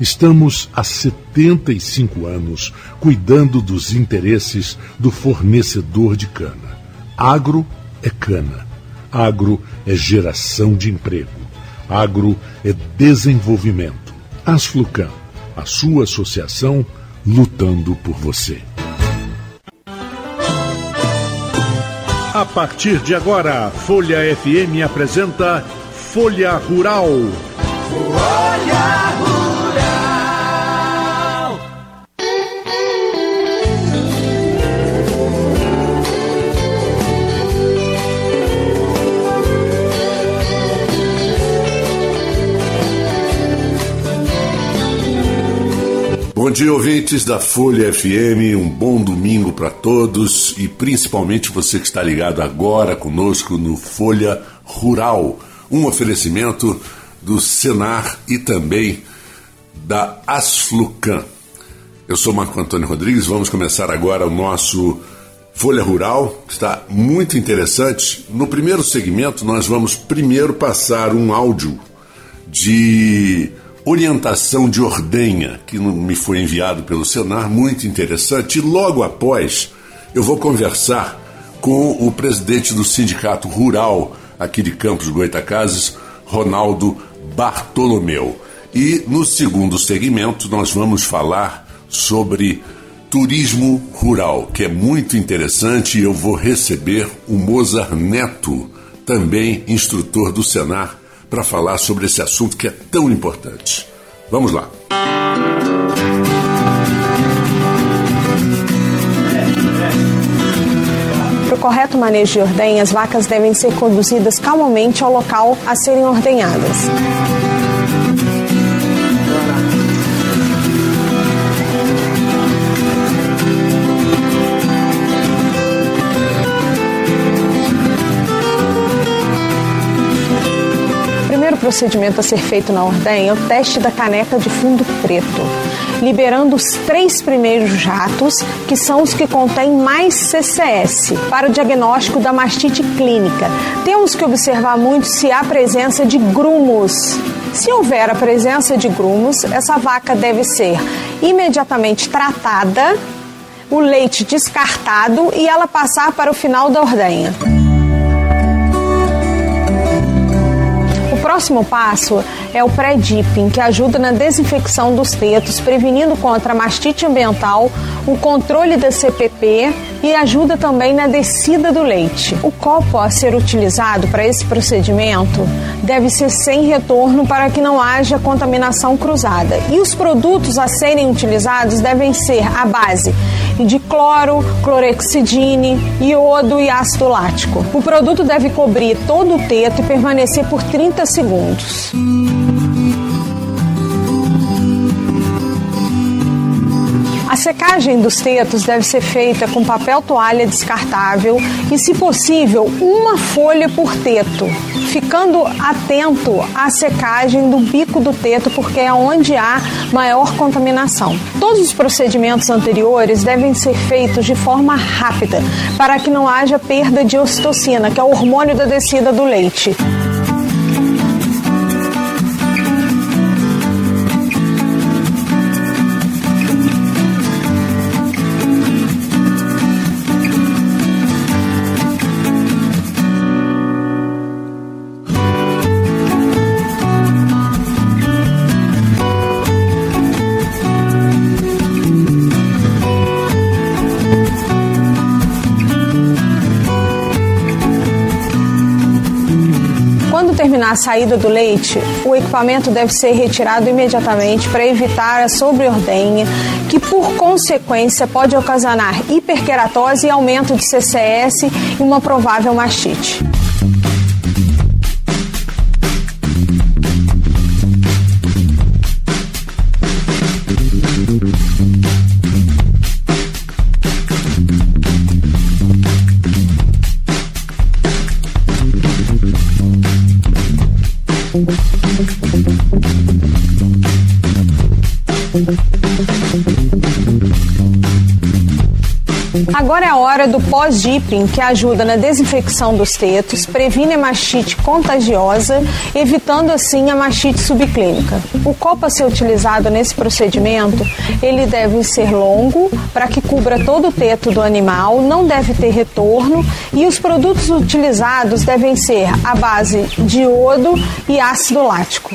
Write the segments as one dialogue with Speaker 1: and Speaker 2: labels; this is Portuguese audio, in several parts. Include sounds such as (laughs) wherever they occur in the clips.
Speaker 1: Estamos há 75 anos cuidando dos interesses do fornecedor de cana. Agro é cana. Agro é geração de emprego. Agro é desenvolvimento. Asflucan, a sua associação lutando por você. A partir de agora, Folha FM apresenta Folha Rural. Folha Rural. Bom dia, ouvintes da Folha FM. Um bom domingo para todos e principalmente você que está ligado agora conosco no Folha Rural. Um oferecimento do Senar e também da Asflucan. Eu sou Marco Antônio Rodrigues. Vamos começar agora o nosso Folha Rural, que está muito interessante. No primeiro segmento, nós vamos primeiro passar um áudio de orientação de ordenha, que me foi enviado pelo Senar, muito interessante. E logo após, eu vou conversar com o presidente do Sindicato Rural aqui de Campos Goitacazes, Ronaldo Bartolomeu. E no segundo segmento, nós vamos falar sobre turismo rural, que é muito interessante, e eu vou receber o Mozart Neto, também instrutor do Senar para falar sobre esse assunto que é tão importante. Vamos lá.
Speaker 2: Para o correto manejo de ordenha, as vacas devem ser conduzidas calmamente ao local a serem ordenhadas. Procedimento a ser feito na ordenha é o teste da caneca de fundo preto, liberando os três primeiros jatos, que são os que contêm mais CCS, para o diagnóstico da mastite clínica. Temos que observar muito se há presença de grumos. Se houver a presença de grumos, essa vaca deve ser imediatamente tratada, o leite descartado e ela passar para o final da ordenha. Próximo passo é o pré-dipping, que ajuda na desinfecção dos tetos, prevenindo contra a mastite ambiental, o controle da CPP e ajuda também na descida do leite. O copo a ser utilizado para esse procedimento deve ser sem retorno para que não haja contaminação cruzada. E os produtos a serem utilizados devem ser a base de cloro, clorexidine, iodo e ácido lático. O produto deve cobrir todo o teto e permanecer por 30 segundos. Secagem dos tetos deve ser feita com papel toalha descartável e, se possível, uma folha por teto, ficando atento à secagem do bico do teto, porque é onde há maior contaminação. Todos os procedimentos anteriores devem ser feitos de forma rápida, para que não haja perda de ocitocina, que é o hormônio da descida do leite. Quando terminar a saída do leite, o equipamento deve ser retirado imediatamente para evitar a sobreordenha, que por consequência pode ocasionar hiperqueratose e aumento de CCS e uma provável mastite. Agora é a hora do pós-dipping, que ajuda na desinfecção dos tetos, previne a mastite contagiosa, evitando assim a mastite subclínica. O copo a ser utilizado nesse procedimento, ele deve ser longo, para que cubra todo o teto do animal, não deve ter retorno e os produtos utilizados devem ser a base de iodo e ácido lático.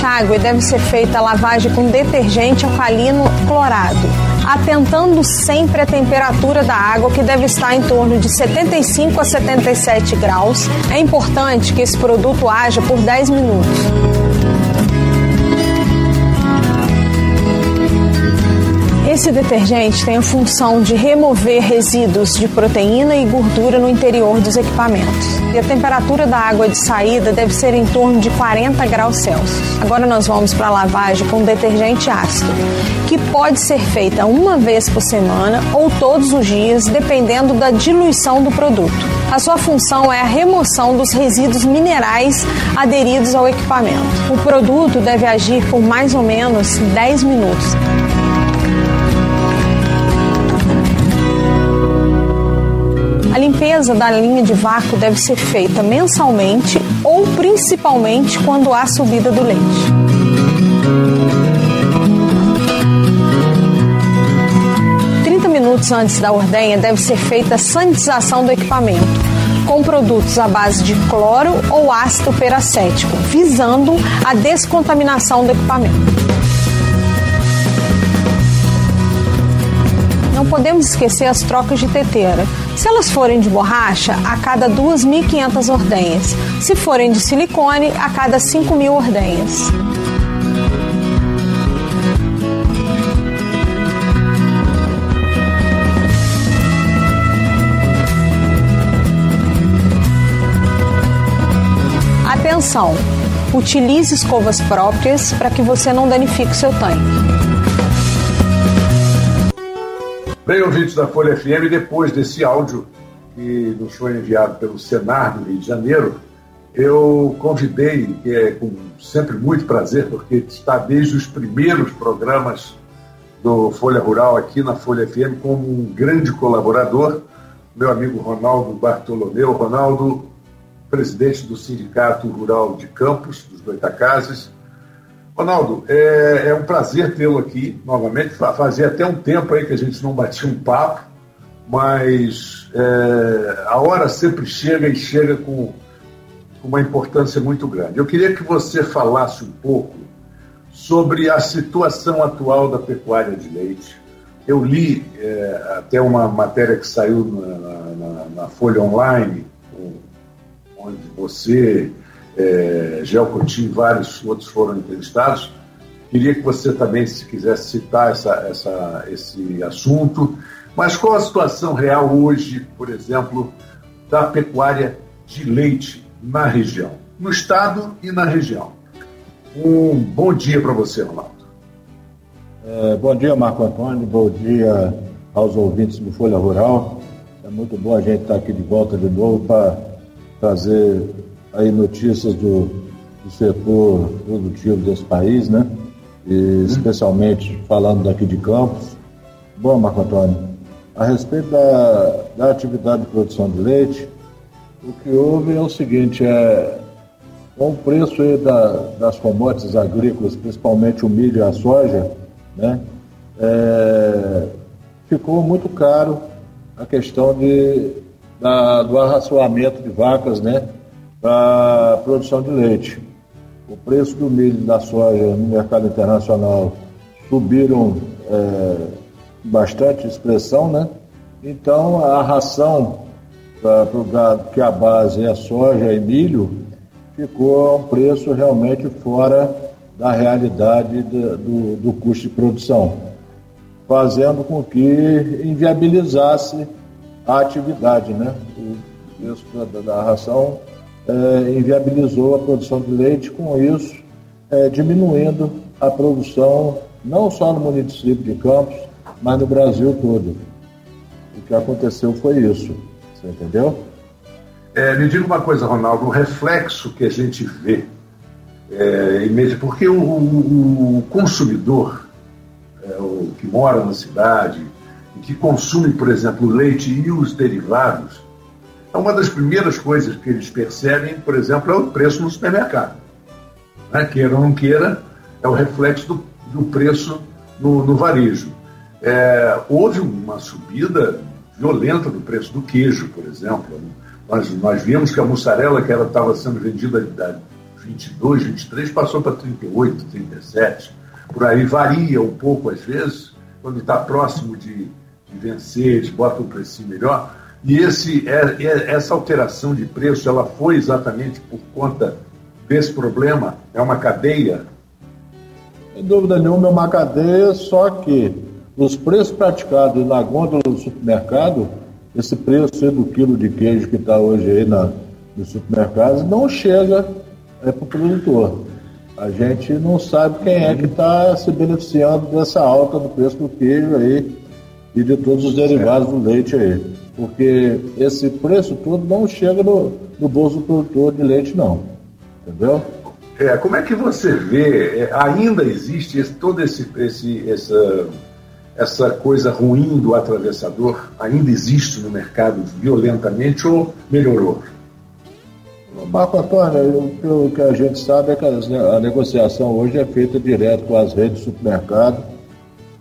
Speaker 2: Pré-enxágue, deve ser feita a lavagem com detergente alcalino clorado, atentando sempre a temperatura da água, que deve estar em torno de 75 a 77 graus. É importante que esse produto haja por 10 minutos. Esse detergente tem a função de remover resíduos de proteína e gordura no interior dos equipamentos. E a temperatura da água de saída deve ser em torno de 40 graus Celsius. Agora nós vamos para a lavagem com detergente ácido, que pode ser feita uma vez por semana ou todos os dias, dependendo da diluição do produto. A sua função é a remoção dos resíduos minerais aderidos ao equipamento. O produto deve agir por mais ou menos 10 minutos. Limpeza da linha de vácuo deve ser feita mensalmente ou principalmente quando há subida do leite. Minutos antes da ordenha deve ser feita a sanitização do equipamento com produtos à base de cloro ou ácido peracético, visando a descontaminação do equipamento. Não podemos esquecer as trocas de teteira. Se elas forem de borracha, a cada 2.500 ordenhas. Se forem de silicone, a cada 5.000 ordenhas. Atenção! Utilize escovas próprias para que você não danifique seu tanque.
Speaker 1: Bem, ouvintes da Folha FM, depois desse áudio que nos foi enviado pelo Senar do Rio de Janeiro, eu convidei, que é com sempre muito prazer, porque está desde os primeiros programas do Folha Rural aqui na Folha FM como um grande colaborador, meu amigo Ronaldo Bartolomeu. Ronaldo, presidente do Sindicato Rural de Campos, dos Goitacazes, Ronaldo, é, é um prazer tê-lo aqui novamente. Fazia até um tempo aí que a gente não batia um papo, mas é, a hora sempre chega e chega com uma importância muito grande. Eu queria que você falasse um pouco sobre a situação atual da pecuária de leite. Eu li é, até uma matéria que saiu na, na, na Folha Online, onde você é, Coutinho e vários outros foram entrevistados. Queria que você também, se quisesse citar essa, essa, esse assunto. Mas qual a situação real hoje, por exemplo, da pecuária de leite na região, no estado e na região? Um bom dia para você, Ronaldo.
Speaker 3: É, bom dia, Marco Antônio. Bom dia aos ouvintes do Folha Rural. É muito bom a gente estar aqui de volta de novo para trazer aí notícias do, do setor produtivo desse país, né? E, especialmente falando daqui de Campos. Bom, Marco Antônio, a respeito da, da atividade de produção de leite, o que houve é o seguinte, é, com o preço da, das commodities agrícolas, principalmente o milho e a soja, né, é, ficou muito caro a questão de, da, do arraçoamento de vacas né, para a produção de leite. O preço do milho e da soja no mercado internacional subiram é, bastante expressão, né? Então a ração para o gado, que a base é soja e milho, ficou a um preço realmente fora da realidade do, do, do custo de produção, fazendo com que inviabilizasse a atividade, né? O preço da, da ração é, inviabilizou a produção de leite, com isso é, diminuindo a produção não só no município de Campos, mas no Brasil todo. O que aconteceu foi isso. Você entendeu?
Speaker 1: É, me diga uma coisa, Ronaldo, o reflexo que a gente vê, é, porque o, o, o consumidor é, o que mora na cidade que consome, por exemplo, leite e os derivados, é uma das primeiras coisas que eles percebem, por exemplo, é o preço no supermercado. Né? Queira ou não queira, é o reflexo do, do preço no, no varejo. É, houve uma subida violenta do preço do queijo, por exemplo. Nós, nós vimos que a mussarela, que estava sendo vendida a 22, 23, passou para 38, 37. Por aí varia um pouco às vezes, quando está próximo de, de vencer, eles botam um preço melhor. E esse, é, é, essa alteração de preço ela foi exatamente por conta desse problema? É uma cadeia?
Speaker 3: Sem dúvida nenhuma, é uma cadeia, só que os preços praticados na gôndola do supermercado, esse preço do quilo de queijo que está hoje aí na, nos supermercados, não chega é, para o produtor. A gente não sabe quem é que está se beneficiando dessa alta do preço do queijo aí e de todos os derivados do leite aí. Porque esse preço todo não chega no, no bolso do produtor de leite, não. Entendeu?
Speaker 1: É, como é que você vê? É, ainda existe esse, todo esse, esse, essa essa coisa ruim do atravessador ainda existe no mercado violentamente ou melhorou?
Speaker 3: Marco Antônio, o que a gente sabe é que a negociação hoje é feita direto com as redes de supermercado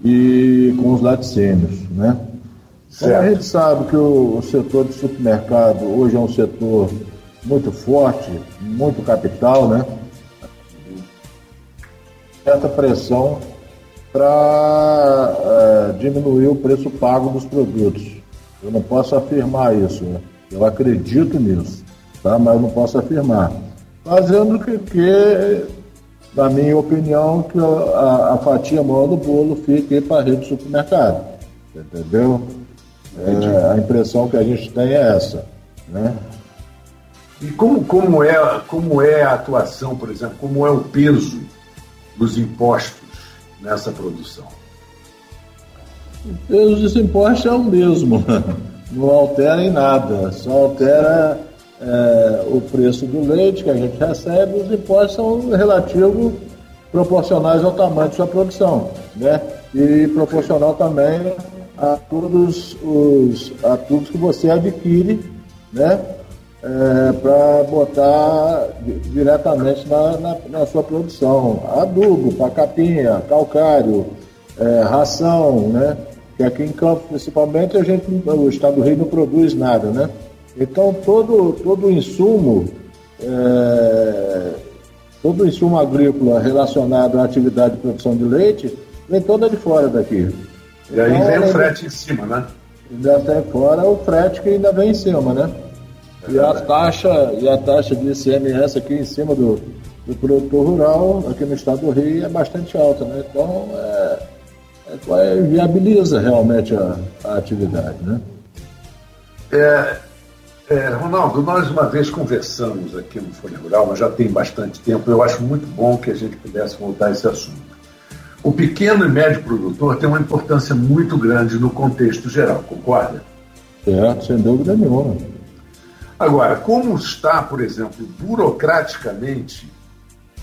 Speaker 3: e com os laticínios, né? Então, a gente sabe que o, setor de supermercado hoje é um setor muito forte, muito capital, né? Certa pressão para é, diminuir o preço pago dos produtos. Eu não posso afirmar isso, né? eu acredito nisso, tá? mas não posso afirmar. Fazendo que, que na minha opinião, que a, a fatia maior do bolo fique para a rede de supermercado. Entendeu? É, a impressão que a gente tem é essa. Né?
Speaker 1: E como, como, é, como é a atuação, por exemplo, como é o peso dos impostos nessa produção? O
Speaker 3: peso desse imposto é o mesmo, (laughs) não altera em nada, só altera é, o preço do leite que a gente recebe, os impostos são relativos, proporcionais ao tamanho da sua produção, né? E proporcional também a todos os a tudo que você adquire, né? é, para botar diretamente na, na, na, sua produção. Adubo, pacapinha, calcário, é, ração, né? Que aqui em Campos, principalmente, a gente, o Estado do Rio não produz nada, né? Então, todo, todo insumo, é, todo insumo agrícola relacionado à atividade de produção de leite, vem toda de fora daqui.
Speaker 1: E aí então, vem o frete em cima, né?
Speaker 3: Ainda tem fora o frete que ainda vem em cima, né? E a taxa, e a taxa de ICMS aqui em cima do, do produtor rural, aqui no estado do Rio, é bastante alta, né? Então, é, é, viabiliza realmente a, a atividade, né?
Speaker 1: É, é, Ronaldo, nós uma vez conversamos aqui no Folha Rural, mas já tem bastante tempo, eu acho muito bom que a gente pudesse voltar a esse assunto. O pequeno e médio produtor tem uma importância muito grande no contexto geral, concorda?
Speaker 3: Certo, sem dúvida nenhuma.
Speaker 1: Agora, como está, por exemplo, burocraticamente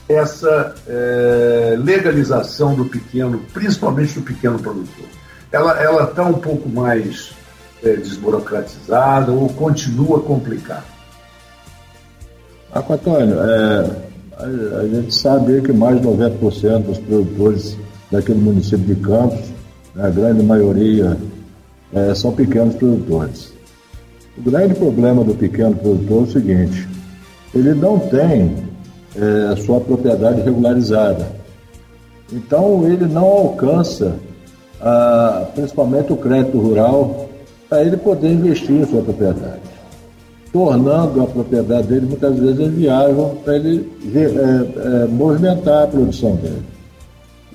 Speaker 1: essa é, legalização do pequeno, principalmente do pequeno produtor? Ela está um pouco mais é, desburocratizada ou continua complicada?
Speaker 3: Marco Antônio, é, a, a, gente sabe que mais de 90% dos produtores daqui no município de Campos, a grande maioria, é, são pequenos produtores. O grande problema do pequeno produtor é o seguinte: ele não tem é, sua propriedade regularizada. Então, ele não alcança, a, principalmente o crédito rural, para ele poder investir em sua propriedade, tornando a propriedade dele muitas vezes inviável para ele é, é, movimentar a produção dele.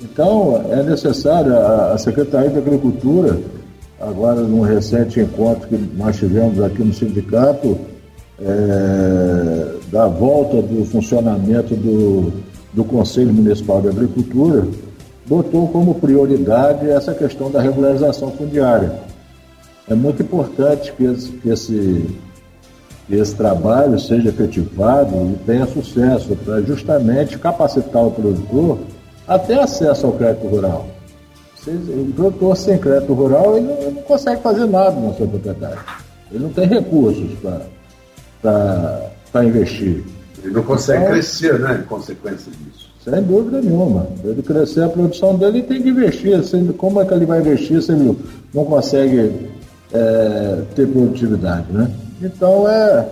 Speaker 3: Então, é necessário, a, a Secretaria de Agricultura, agora num recente encontro que nós tivemos aqui no sindicato, é, da volta do funcionamento do, do Conselho Municipal de Agricultura, botou como prioridade essa questão da regularização fundiária. É muito importante que esse, que esse, que esse trabalho seja efetivado e tenha sucesso, para justamente capacitar o produtor a ter acesso ao crédito rural. O produtor sem crédito rural ele não, ele não consegue fazer nada na sua propriedade. Ele não tem recursos para investir.
Speaker 1: Ele não consegue então, crescer, né, em consequência disso.
Speaker 3: Sem dúvida nenhuma. Para ele crescer a produção dele, ele tem que investir. Como é que ele vai investir se ele não consegue é, ter produtividade, né? Então é,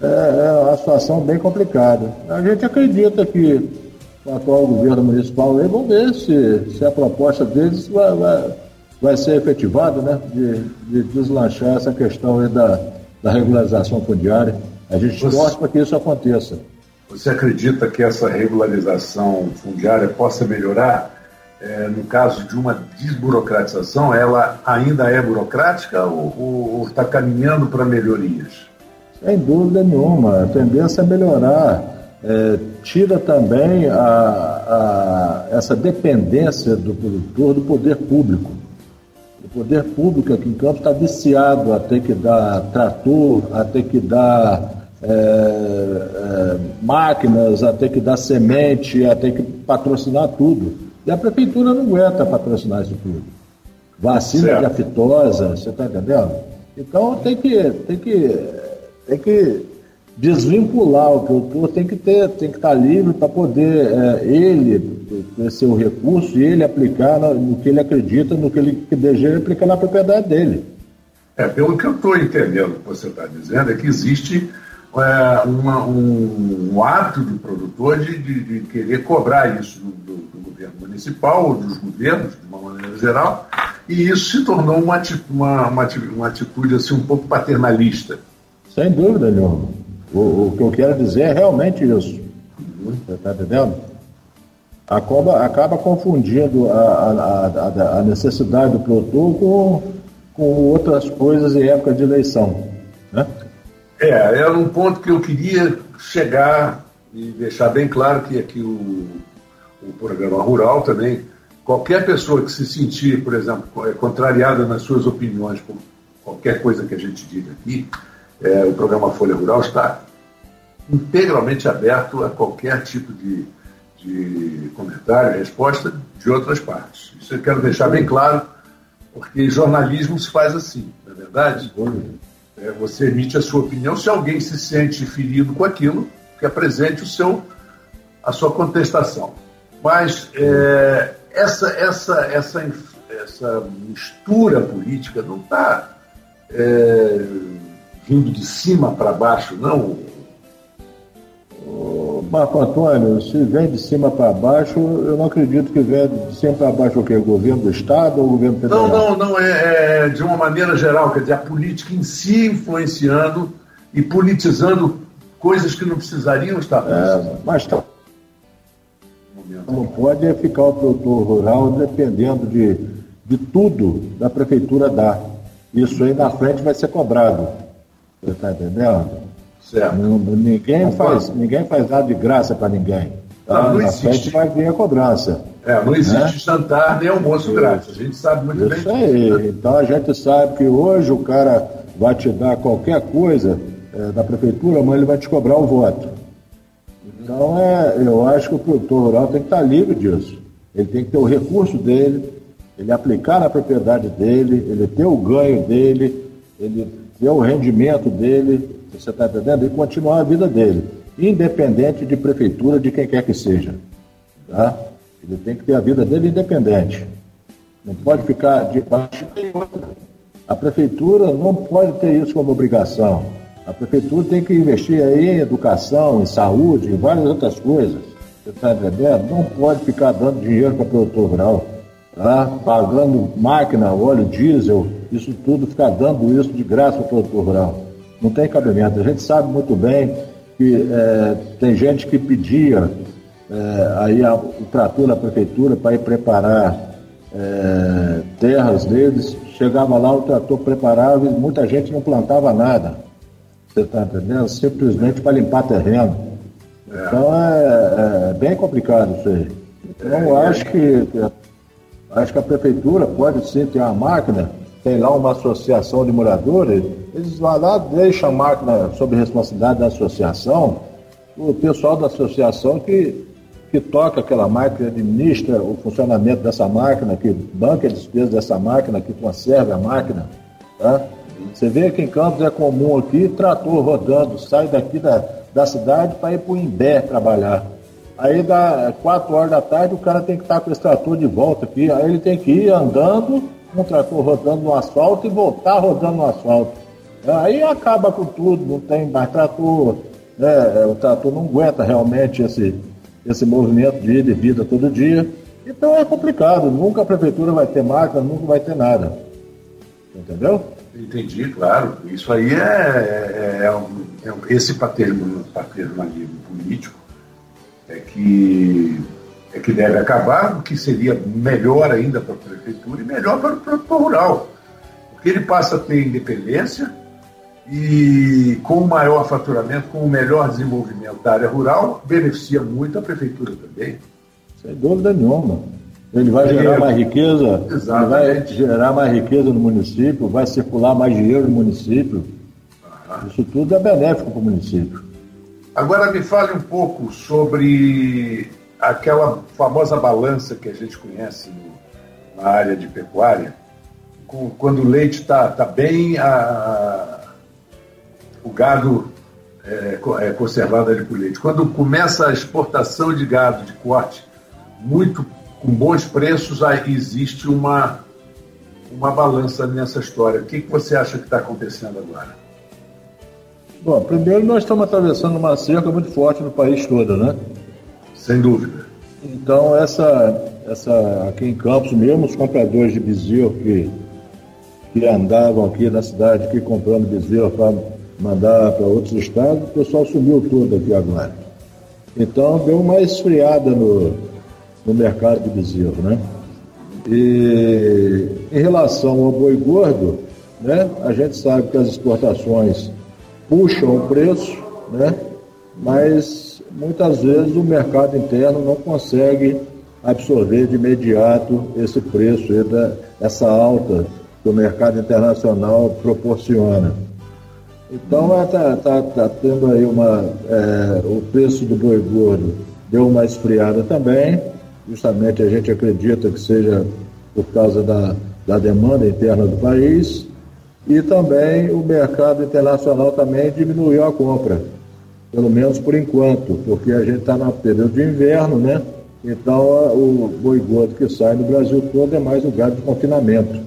Speaker 3: é, é uma situação bem complicada. A gente acredita que o atual governo municipal aí, vamos ver se, se a proposta deles vai, vai, vai ser efetivada, né? De, de deslanchar essa questão aí da, da regularização fundiária. A gente você, torce para que isso aconteça.
Speaker 1: Você acredita que essa regularização fundiária possa melhorar? É, no caso de uma desburocratização, ela ainda é burocrática ou está caminhando para melhorias?
Speaker 3: Sem dúvida nenhuma. A tendência é melhorar. É, tira também a, a, essa dependência do produtor do poder público. O poder público aqui em Campos está viciado a ter que dar trator, a ter que dar é, é, máquinas, a ter que dar semente, a ter que patrocinar tudo. E a prefeitura não aguenta patrocinar isso tudo. Vacina certo. de aftosa, você está entendendo? Então tem que, tem que, tem que desvincular o produtor, tem que ter, tem que estar livre para poder é, ele ter seu recurso e ele aplicar no, que ele acredita, no que ele deseja aplicar na propriedade dele.
Speaker 1: É, pelo que eu estou entendendo que você está dizendo, é que existe é, uma, um, um hábito do produtor de, de, de querer cobrar isso do, do, governo municipal ou dos governos, de uma maneira geral, e isso se tornou uma, uma, uma, uma atitude assim, um pouco paternalista.
Speaker 3: Sem dúvida nenhuma. O, o que eu quero dizer é realmente isso. Você está entendendo? Acaba, acaba confundindo a, a, a, a, necessidade do produtor com, com outras coisas em época de eleição. Né?
Speaker 1: É, era um ponto que eu queria chegar e deixar bem claro que aqui o, o programa rural também, qualquer pessoa que se sentir, por exemplo, contrariada nas suas opiniões por qualquer coisa que a gente diga aqui, é, o programa Folha Rural está integralmente aberto a qualquer tipo de, de comentário, resposta de outras partes. Isso eu quero deixar bem claro, porque jornalismo se faz assim, não é verdade? É, você emite a sua opinião. Se alguém se sente ferido com aquilo, que apresente o seu, a sua contestação. Mas é, essa, essa, essa, essa mistura política não está é, vindo de cima para baixo, não.
Speaker 3: Marco Antônio, se vem de cima para baixo, eu não acredito que venha de cima para baixo o quê? O governo do Estado ou o governo federal?
Speaker 1: Não, não, não, é, é, de uma maneira geral, quer dizer, a política em si influenciando e politizando coisas que não precisariam estar
Speaker 3: é, Mas tá. Não pode ficar o produtor rural dependendo de, de tudo da prefeitura dar. Isso aí na frente vai ser cobrado. Você está entendendo? Certo. Não, ninguém, faz, ninguém faz nada de graça para ninguém. Tá? Não, não existe. vai vir a cobrança.
Speaker 1: É, não existe né? jantar nem almoço grátis. A gente sabe muito
Speaker 3: Isso bem. Isso aí. Então a gente sabe que hoje o cara vai te dar qualquer coisa é, da prefeitura, mas ele vai te cobrar o voto. Então, é, eu acho que o produtor rural tem que estar livre disso. Ele tem que ter o recurso dele, ele aplicar na propriedade dele, ele ter o ganho dele, ele ter o rendimento dele, você está entendendo? E continuar a vida dele, independente de prefeitura, de quem quer que seja. Tá? Ele tem que ter a vida dele independente. Não pode ficar debaixo de. A prefeitura não pode ter isso como obrigação. A prefeitura tem que investir aí em educação, em saúde, em várias outras coisas. Você está entendendo? Não pode ficar dando dinheiro para o produtor rural, tá? pagando máquina, óleo, diesel, isso tudo, ficar dando isso de graça para o produtor rural. Não tem cabimento. A gente sabe muito bem que é, tem gente que pedia é, aí a, o trator da prefeitura para ir preparar é, terras deles, chegava lá, o trator preparava e muita gente não plantava nada. Você está entendendo? Simplesmente para limpar terreno. É. Então é, é, bem complicado isso aí. Então eu acho que, acho que a prefeitura pode sim ter uma máquina, tem lá uma associação de moradores, eles vão lá, deixam a máquina sob responsabilidade da associação, o pessoal da associação que que toca aquela máquina, administra o funcionamento dessa máquina, que banca a despesa dessa máquina, que conserva a máquina. Tá? Você vê que em Campos é comum aqui, trator rodando, sai daqui da, da cidade para ir para o Imbé trabalhar. Aí dá quatro horas da tarde, o cara tem que estar com esse trator de volta aqui. Aí ele tem que ir andando, trator rodando no asfalto e voltar rodando no asfalto. Aí acaba com tudo, não tem mais trator, né? o trator não aguenta realmente esse, esse movimento de ida e vida todo dia. Então é complicado, nunca a prefeitura vai ter máquina, nunca vai ter nada. Entendeu?
Speaker 1: Entendi, claro. Isso aí é, é, é, um, é esse paternalismo político é que, é que deve acabar, o que seria melhor ainda para a prefeitura e melhor para o produtor rural. Porque ele passa a ter independência, e com o maior faturamento, com o melhor desenvolvimento da área rural, beneficia muito a prefeitura também.
Speaker 3: Sem dúvida nenhuma. Ele vai gerar mais riqueza, vai gerar mais riqueza no município, vai circular mais dinheiro no município. Isso tudo é benéfico para o município.
Speaker 1: Agora me fale um pouco sobre aquela famosa balança que a gente conhece no, na área de pecuária. Com, quando o leite está tá bem, a, o gado é, é conservado ali por leite. Quando começa a exportação de gado de corte muito com bons preços, aí existe uma, uma balança nessa história. O que, que você acha que está acontecendo agora?
Speaker 3: Bom, primeiro nós estamos atravessando uma cerca muito forte no país todo, né?
Speaker 1: Sem dúvida.
Speaker 3: Então essa, essa aqui em Campos mesmo, os compradores de bezerro que, que andavam aqui na cidade aqui comprando bezerro para mandar para outros estados, o pessoal sumiu todo aqui agora. Então deu uma esfriada no, no mercado de bezerro, né? E em relação ao boi gordo, né, a gente sabe que as exportações puxam o preço, né? Mas muitas vezes o mercado interno não consegue absorver de imediato esse preço, essa alta que o mercado internacional proporciona. Então está tá, tá tendo aí uma. É, o preço do boi gordo deu uma esfriada também. Justamente a gente acredita que seja por causa da, da demanda interna do país. E também o mercado internacional também diminuiu a compra, pelo menos por enquanto, porque a gente está no período de inverno, né? Então o boi gordo que sai no Brasil todo é mais o gado de confinamento.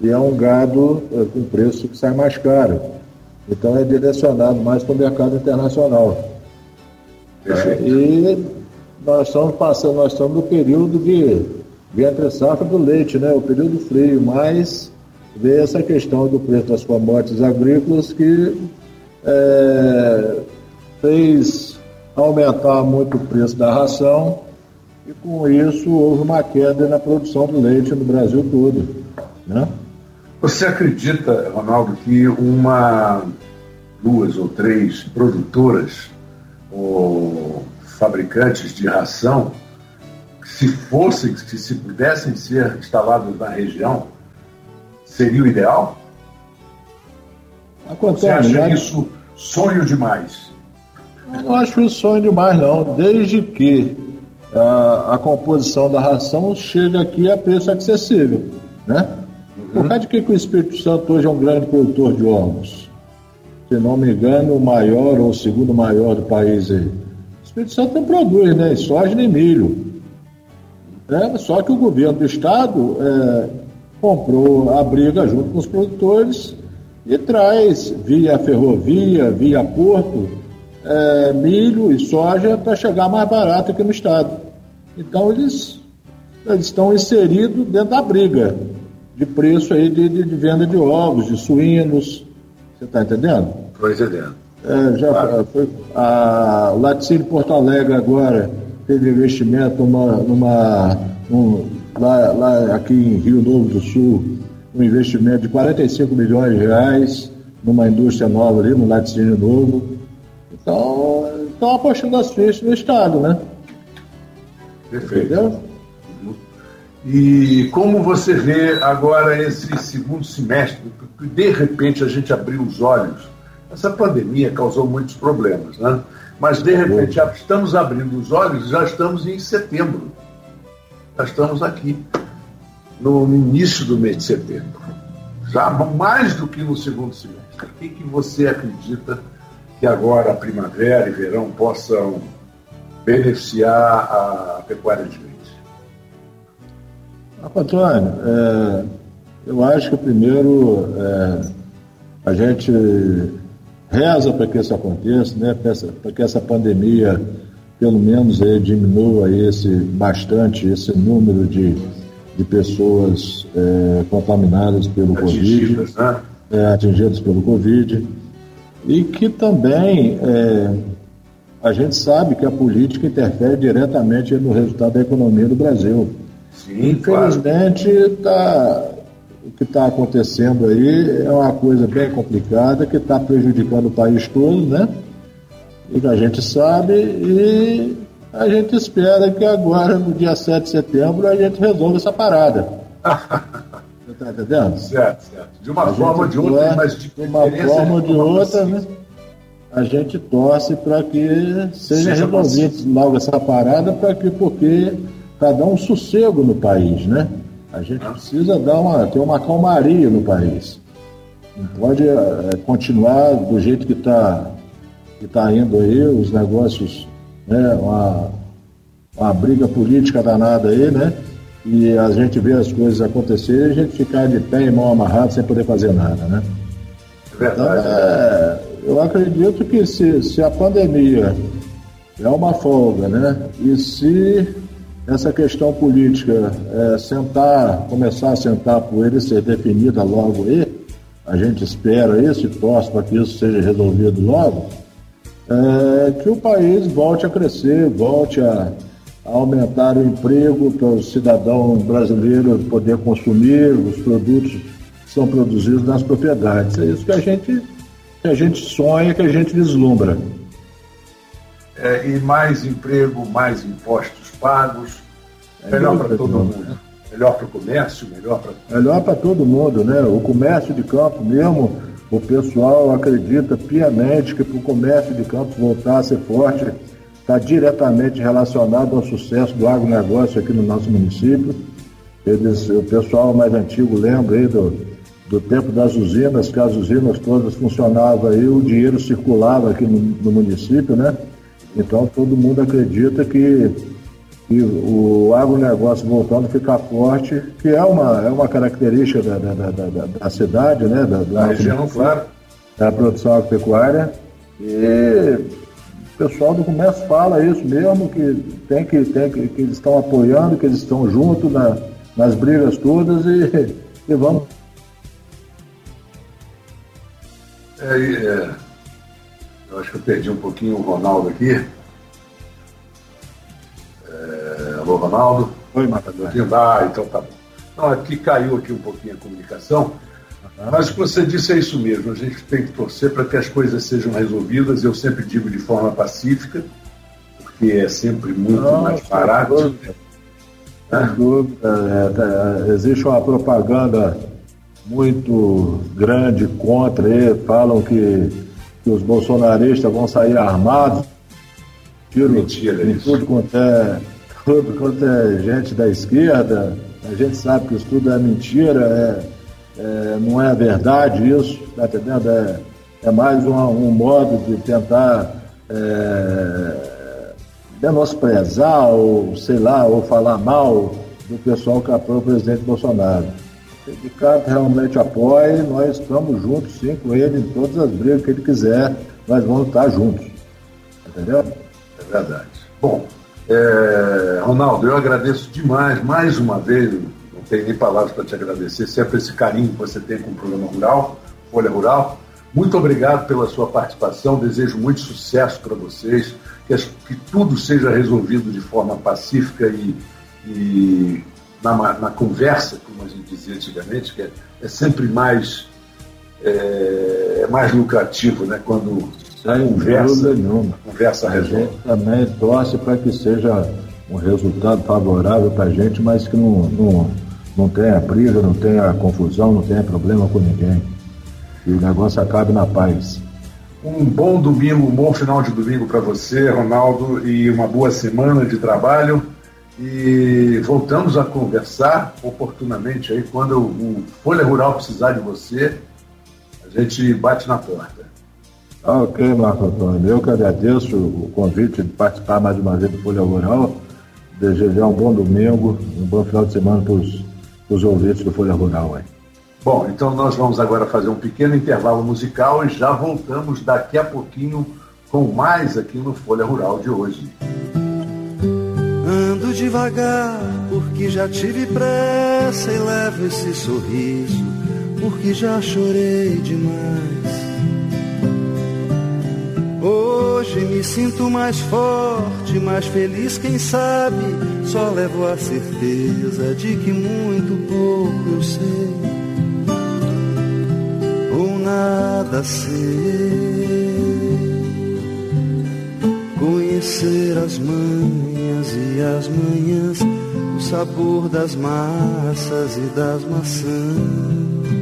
Speaker 3: E é um gado é, com preço que sai mais caro. Então é direcionado mais para o mercado internacional. Perfeito. E nós estamos passando, nós estamos no período de, de entre safra do leite, né? O período frio, mas vê essa questão do preço das commodities agrícolas que é, fez aumentar muito o preço da ração e com isso houve uma queda na produção do leite no Brasil todo, né?
Speaker 1: Você acredita, Ronaldo, que uma, duas ou três produtoras ou fabricantes de ração, se fossem, se, se pudessem ser instalados na região, seria o ideal? Acontece, Você acha né? isso sonho demais?
Speaker 3: Eu não acho isso sonho demais, não. Desde que a, a composição da ração chegue aqui a preço acessível, né? Por causa de que, que o Espírito Santo hoje é um grande produtor de ovos? Se não me engano, o maior ou o segundo maior do país aí. O Espírito Santo não produz, né? Soja nem milho. É, só que o governo do estado é, comprou a briga junto com os produtores e traz via ferrovia, via porto, é, milho e soja para chegar mais barato aqui no estado. Então eles, eles estão inseridos dentro da briga de preço aí de, de, de venda de ovos, de suínos. Você está entendendo?
Speaker 1: Estou entendendo.
Speaker 3: É, já claro. foi, a Laticínio Porto Alegre agora teve investimento numa, numa um, lá, lá aqui em Rio Novo do Sul, um investimento de 45 milhões de reais numa indústria nova ali, no laticínio novo. Então, estão apostando as fichas no Estado, né?
Speaker 1: Perfeito. Entendeu? E como você vê agora esse segundo semestre, que de repente a gente abriu os olhos, essa pandemia causou muitos problemas, né? Mas de repente já estamos abrindo os olhos, já estamos em setembro. Já estamos aqui no início do mês de setembro. Já mais do que no segundo semestre. O que, que você acredita que agora a primavera e verão possam beneficiar a pecuária de leite?
Speaker 3: Ah, Antônio, é, eu acho que primeiro é, a gente reza para que isso aconteça, né, para que essa pandemia pelo menos aí, diminua esse, bastante esse número de, de pessoas é, contaminadas pelo
Speaker 1: atingidas,
Speaker 3: Covid, né? é, atingidas pelo Covid, e que também é, a gente sabe que a política interfere diretamente no resultado da economia do Brasil.
Speaker 1: Sim,
Speaker 3: Infelizmente, claro. tá, o que está acontecendo aí é uma coisa bem complicada que está prejudicando o país todo, né? E que a gente sabe e a gente espera que agora, no dia 7 de setembro, a gente resolva essa parada. (laughs) Você está entendendo?
Speaker 1: Certo, certo. De uma a forma ou de outra, mas de,
Speaker 3: de uma forma ou de outra, né? A gente torce para que seja, seja resolvido logo essa parada, para que, porque para dar um sossego no país, né? A gente precisa dar uma, ter uma calmaria no país. Não pode é, continuar do jeito que está que tá indo aí, os negócios, né? Uma, uma briga política danada aí, né? E a gente vê as coisas acontecerem e a gente ficar de pé e mão amarrado sem poder fazer nada, né?
Speaker 1: É verdade. Então,
Speaker 3: é, eu acredito que se, se a pandemia é uma folga, né? E se essa questão política é, sentar, começar a sentar por ele ser definida logo aí, a gente espera isso e torce para que isso seja resolvido logo, é, que o país volte a crescer, volte a aumentar o emprego para o cidadão brasileiro poder consumir os produtos que são produzidos nas propriedades. É isso que a gente, que a gente sonha, que a gente vislumbra.
Speaker 1: É, e mais emprego, mais impostos pagos, é melhor para todo mundo. Né? Melhor para o comércio, melhor para.
Speaker 3: Melhor para todo mundo, né? O comércio de campo mesmo, o pessoal acredita piamente que para o comércio de campo voltar a ser forte está diretamente relacionado ao sucesso do agronegócio aqui no nosso município. Eles, o pessoal mais antigo lembra aí do, do tempo das usinas, que as usinas todas funcionavam aí, o dinheiro circulava aqui no, no município, né? Então todo mundo acredita que e o agronegócio voltando a ficar forte, que é uma, é uma característica da, da, da, da cidade, né? Da,
Speaker 1: região, claro.
Speaker 3: Da produção agropecuária. E pessoal do comércio fala isso mesmo, que tem que, tem que, que eles estão apoiando, que eles estão juntos na, nas brigas todas e, (laughs) e vamos.
Speaker 1: É, é, eu acho que eu perdi um pouquinho o Ronaldo aqui. Alô, Ronaldo?
Speaker 3: Oi, Matador.
Speaker 1: Ah, então tá bom. Não, aqui caiu aqui um pouquinho a comunicação. Mas o que você disse é isso mesmo. A gente tem que torcer para que as coisas sejam resolvidas. Eu sempre digo de forma pacífica, porque é sempre muito Não, mais barato.
Speaker 3: Sem dúvida. É, é, existe uma propaganda muito grande contra ele. Falam que, que os bolsonaristas vão sair armados tiro Mentira, em tudo quanto é, tudo quanto é gente da esquerda. A gente sabe que isso tudo é mentira, é, não é verdade isso, tá entendendo? É, é mais um, um modo de tentar é, menosprezar ou, sei lá, ou falar mal do pessoal que apoia o presidente Bolsonaro. O sindicato realmente apoia e nós estamos juntos, sim, com ele em todas as brigas que ele quiser, nós vamos estar juntos. Entendeu?
Speaker 1: É verdade. Bom, é, Ronaldo, eu agradeço demais, mais uma vez, tenho nem palavras para te agradecer, sempre esse carinho que você tem com o programa Rural, Folha Rural. Muito obrigado pela sua participação, desejo muito sucesso para vocês, que, que, tudo seja resolvido de forma pacífica e, e na, na, conversa, como a gente dizia antigamente, que é, é sempre mais, é, é, mais lucrativo né, quando
Speaker 3: Sem conversa, nenhuma.
Speaker 1: conversa resolve. A gente
Speaker 3: também torce para que seja um resultado favorável para a gente, mas que não, não, não tenha briga, não tenha confusão, não tenha problema com ninguém e o negócio acabe na paz.
Speaker 1: Um bom domingo, um bom final de domingo para você, Ronaldo, e uma boa semana de trabalho. E voltamos a conversar oportunamente aí quando o Folha Rural precisar de você, a gente bate na porta.
Speaker 3: Ah, ok, Marco Antônio. Eu que agradeço o convite de participar mais uma vez do Folha Rural. Desejar um bom domingo, um bom final de semana para os ouvintes do Folha Rural. Aí.
Speaker 1: Bom, então nós vamos agora fazer um pequeno intervalo musical e já voltamos daqui a pouquinho com mais aqui no Folha Rural de hoje.
Speaker 4: Ando devagar porque já tive pressa e levo esse sorriso porque já chorei demais. Hoje me sinto mais forte, mais feliz, quem sabe. Só levo a certeza de que muito pouco eu sei nada ser. Conhecer as manhas e as manhãs, o sabor das massas e das maçãs.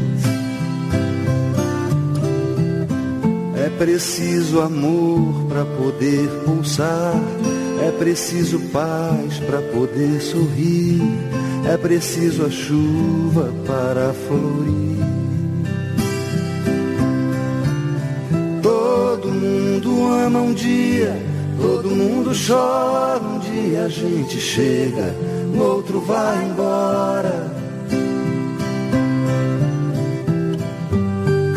Speaker 4: Preciso amor para poder pulsar, é preciso paz para poder sorrir, é preciso a chuva para florir. Todo mundo ama um dia Todo mundo chora, um dia a gente chega, o outro vai embora.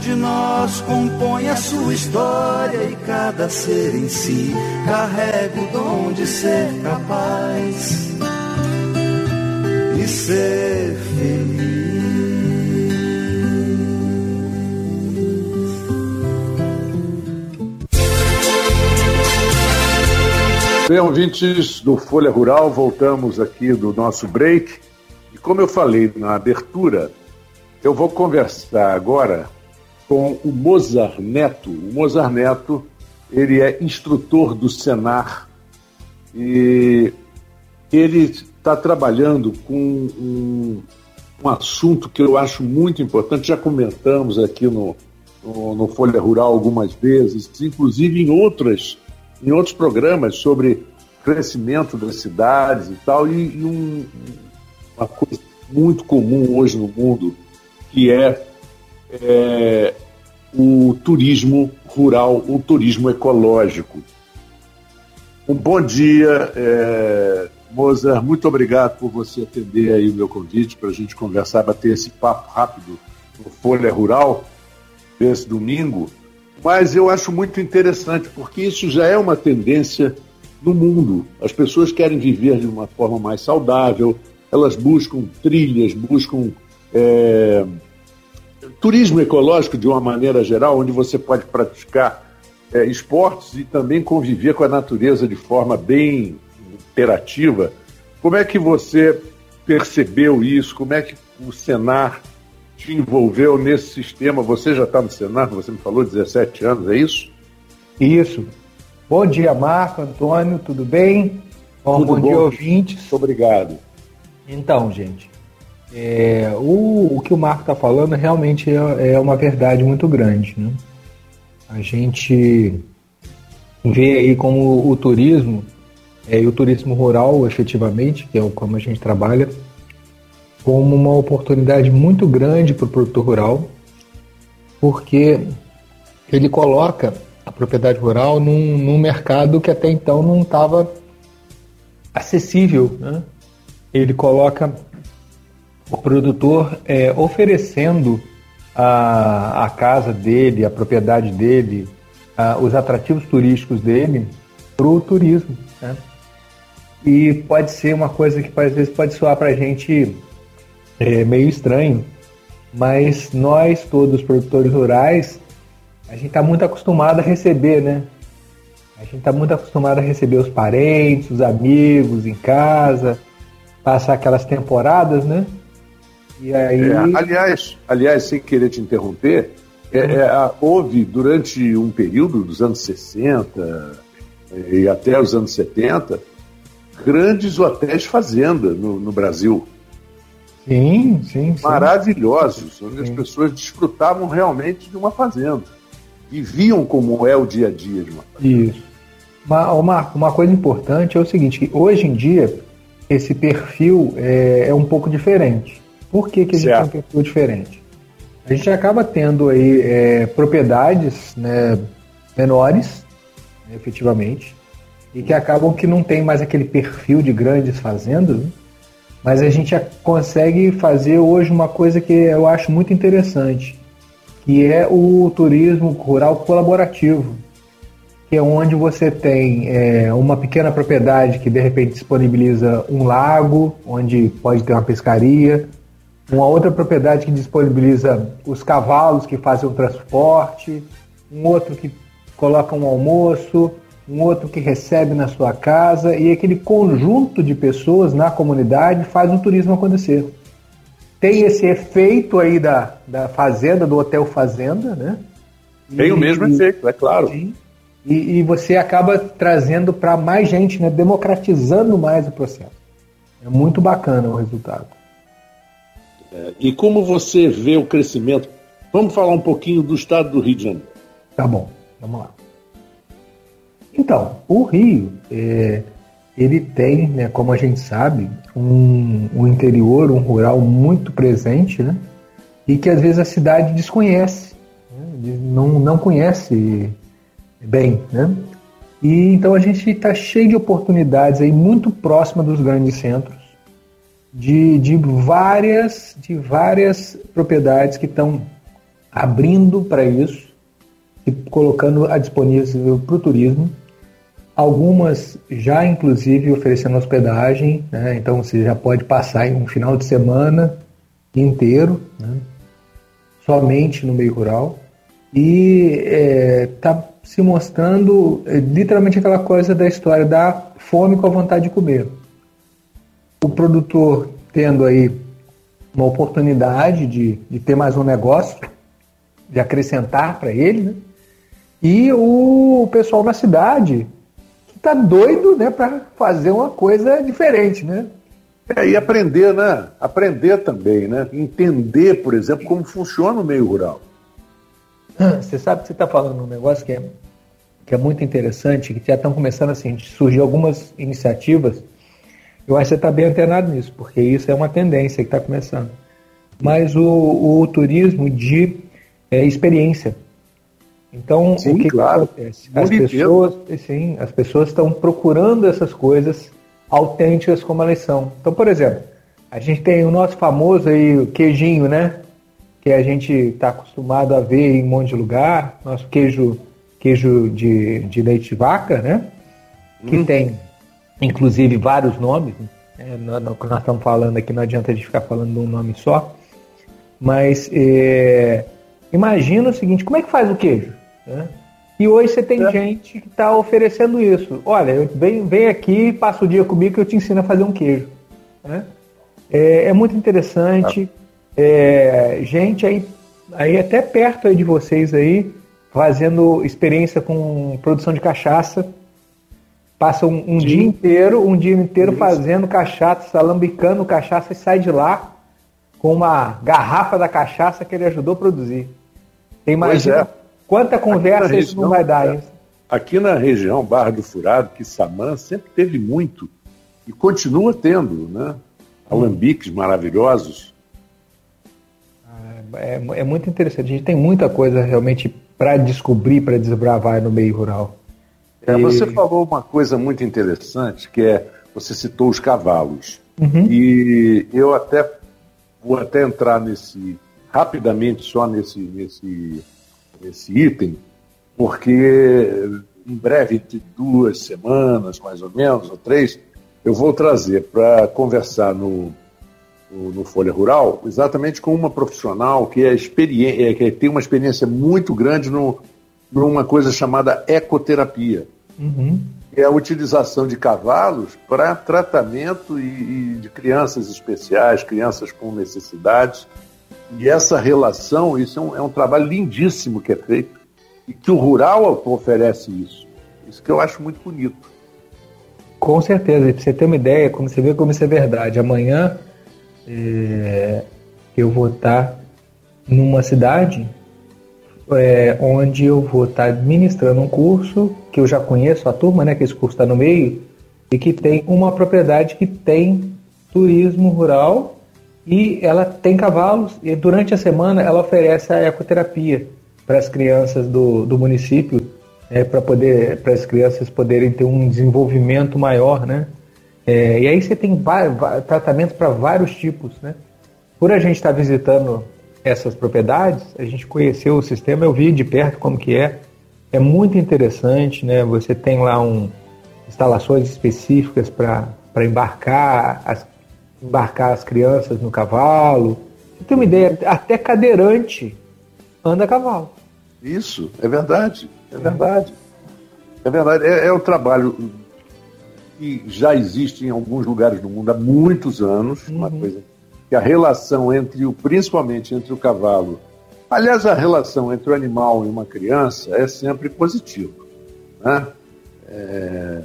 Speaker 4: de nós compõe a sua história e cada ser em si carrega o dom de ser capaz e ser feliz.
Speaker 1: Bem, ouvintes do Folha Rural, voltamos aqui do nosso break. E como eu falei na abertura, eu vou conversar agora com o Mozart Neto. O Mozart Neto, ele é instrutor do Senar e ele está trabalhando com um, um, assunto que eu acho muito importante, já comentamos aqui no, no, no Folha Rural algumas vezes, inclusive em outras em outros programas sobre crescimento das cidades e tal, e, e um, uma coisa muito comum hoje no mundo, que é, é o turismo rural, o turismo ecológico. Um bom dia, é, Mozart, muito obrigado por você atender aí o meu convite para a gente conversar, bater esse papo rápido no Folha Rural desse domingo. Mas eu acho muito interessante, porque isso já é uma tendência no mundo. As pessoas querem viver de uma forma mais saudável, elas buscam trilhas, buscam é, turismo ecológico de uma maneira geral, onde você pode praticar é, esportes e também conviver com a natureza de forma bem interativa. Como é que você percebeu isso? Como é que o Senar te envolveu nesse sistema? Você já está no Senar, você me falou, 17 anos, é isso?
Speaker 5: Isso. Bom dia, Marco, Antônio, tudo bem?
Speaker 1: Bom, tudo bom, bom dia, ouvintes. Muito obrigado.
Speaker 5: Então, gente, é, o, o que o Marco está falando realmente é, é, uma verdade muito grande. Né? A gente vê aí como o turismo, é, e o turismo rural efetivamente, que é como a gente trabalha, como uma oportunidade muito grande para o produtor rural, porque ele coloca a propriedade rural num, num mercado que até então não estava acessível. Né? Ele coloca o produtor é, oferecendo a, a casa dele, a propriedade dele, a, os atrativos turísticos dele para o turismo. Né? E pode ser uma coisa que às vezes pode soar para a gente é meio estranho, mas nós, todos produtores rurais, a gente está muito acostumado a receber, né? A gente está muito acostumado a receber os parentes, os amigos em casa, passar aquelas temporadas, né?
Speaker 1: E aí... É, aliás, aliás, sem querer te interromper, é, é, houve durante um período dos anos 60 é, e até os anos 70 grandes hotéis fazenda no, no Brasil.
Speaker 5: Sim, sim, sim.
Speaker 1: Maravilhosos, onde sim. as pessoas desfrutavam realmente de uma fazenda e viam como é o dia a dia de uma fazenda.
Speaker 5: Isso. Marco, uma coisa importante é o seguinte, que hoje em dia esse perfil é, é um pouco diferente. Por que, que a gente certo. tem um perfil diferente? A gente acaba tendo aí é, propriedades né, menores, né, efetivamente, e que acabam que não tem mais aquele perfil de grandes fazendas, né? Mas a gente consegue fazer hoje uma coisa que eu acho muito interessante, que é o turismo rural colaborativo, que é onde você tem é, uma pequena propriedade que de repente disponibiliza um lago, onde pode ter uma pescaria, uma outra propriedade que disponibiliza os cavalos que fazem o transporte, um outro que coloca um almoço, um outro que recebe na sua casa e aquele conjunto de pessoas na comunidade faz o turismo acontecer. Tem esse efeito aí da, da fazenda, do hotel fazenda, né?
Speaker 1: Tem e, o mesmo e, efeito, é claro.
Speaker 5: Sim, e, e você acaba trazendo para mais gente, né? democratizando mais o processo. É muito bacana o resultado.
Speaker 1: É, e como você vê o crescimento? Vamos falar um pouquinho do estado do Rio de Janeiro.
Speaker 5: Tá bom, vamos lá. Então, o Rio, é, ele tem, né, como a gente sabe, um, um, interior, um rural muito presente, né, e que às vezes a cidade desconhece, né, não, não conhece bem, né? E então a gente está cheio de oportunidades aí muito próxima dos grandes centros, de, de várias de várias propriedades que estão abrindo para isso e colocando a disponível para o turismo Algumas já, inclusive, oferecendo hospedagem, né? então você já pode passar um final de semana inteiro, né? somente no meio rural. E está é, se mostrando é, literalmente aquela coisa da história da fome com a vontade de comer. O produtor tendo aí uma oportunidade de, de ter mais um negócio, de acrescentar para ele, né? e o pessoal na cidade que está doido né, para fazer uma coisa diferente, né?
Speaker 1: É, e aprender, né? Aprender também, né? Entender, por exemplo, como funciona o meio rural.
Speaker 5: Você sabe que você está falando um negócio que é, que é muito interessante, que já estão começando assim, surgir algumas iniciativas. Eu acho que você está bem antenado nisso, porque isso é uma tendência que está começando. Mas o, o turismo de é, experiência. Então, sim, o que, claro. que acontece? As pessoas, sim, as pessoas estão procurando essas coisas autênticas como elas são. Então, por exemplo, a gente tem o nosso famoso aí, o queijinho, né? Que a gente está acostumado a ver em um monte de lugar, nosso queijo, queijo de, de leite de vaca, né? Que hum. tem, inclusive, vários nomes. Né? No, que nós estamos falando aqui, não adianta a gente ficar falando de um nome só. Mas é, imagina o seguinte, como é que faz o queijo? Né? E hoje você tem é. gente que está oferecendo isso. Olha, vem, vem aqui, passa o dia comigo que eu te ensino a fazer um queijo. Né? É, é, muito interessante. É, gente aí, aí até perto aí de vocês aí, fazendo experiência com produção de cachaça. Passa um, um dia inteiro, um dia inteiro isso. fazendo cachaça, salambicando cachaça e sai de lá com uma garrafa da cachaça que ele ajudou a produzir. Tem mais é. Quanta conversa região, isso não vai dar, hein?
Speaker 1: Aqui na região Barra do Furado, que Samã sempre teve muito e continua tendo, né? Alambiques maravilhosos.
Speaker 5: Ah, é, é, muito interessante. A gente tem muita coisa realmente para descobrir, para desbravar no meio rural.
Speaker 1: É, e... Você falou uma coisa muito interessante, que é, você citou os cavalos. Uhum. E eu até vou até entrar nesse, rapidamente só nesse, nesse esse item, porque em breve, entre duas semanas, mais ou menos, ou três, eu vou trazer para conversar no, no, no, Folha Rural exatamente com uma profissional que, é experiência, que tem uma experiência muito grande no, numa coisa chamada ecoterapia. Uhum. Que é a utilização de cavalos para tratamento e, e de crianças especiais, crianças com necessidades e essa relação, isso é um, é um trabalho lindíssimo que é feito e que o rural oferece isso. Isso que eu acho muito bonito.
Speaker 5: Com certeza, e para você ter uma ideia, como você vê como isso é verdade, amanhã é, eu vou estar numa cidade é, onde eu vou estar ministrando um curso que eu já conheço a turma, né, que esse curso está no meio, e que tem uma propriedade que tem turismo rural e ela tem cavalos e durante a semana ela oferece a ecoterapia para as crianças do, do município, é, para poder para as crianças poderem ter um desenvolvimento maior, né? É, e aí você tem tratamentos para vários tipos, né? Por a gente estar tá visitando essas propriedades, a gente conheceu o sistema, eu vi de perto como que é, é muito interessante, né? Você tem lá um, instalações específicas para embarcar as embarcar as crianças no cavalo. Você tem uma ideia, até cadeirante anda a cavalo.
Speaker 1: Isso, é verdade, é verdade. É verdade, é, é o trabalho que já existe em alguns lugares do mundo há muitos anos, uhum. uma coisa que a relação entre o, principalmente entre o cavalo, aliás, a relação entre o animal e uma criança é sempre positiva, né? É,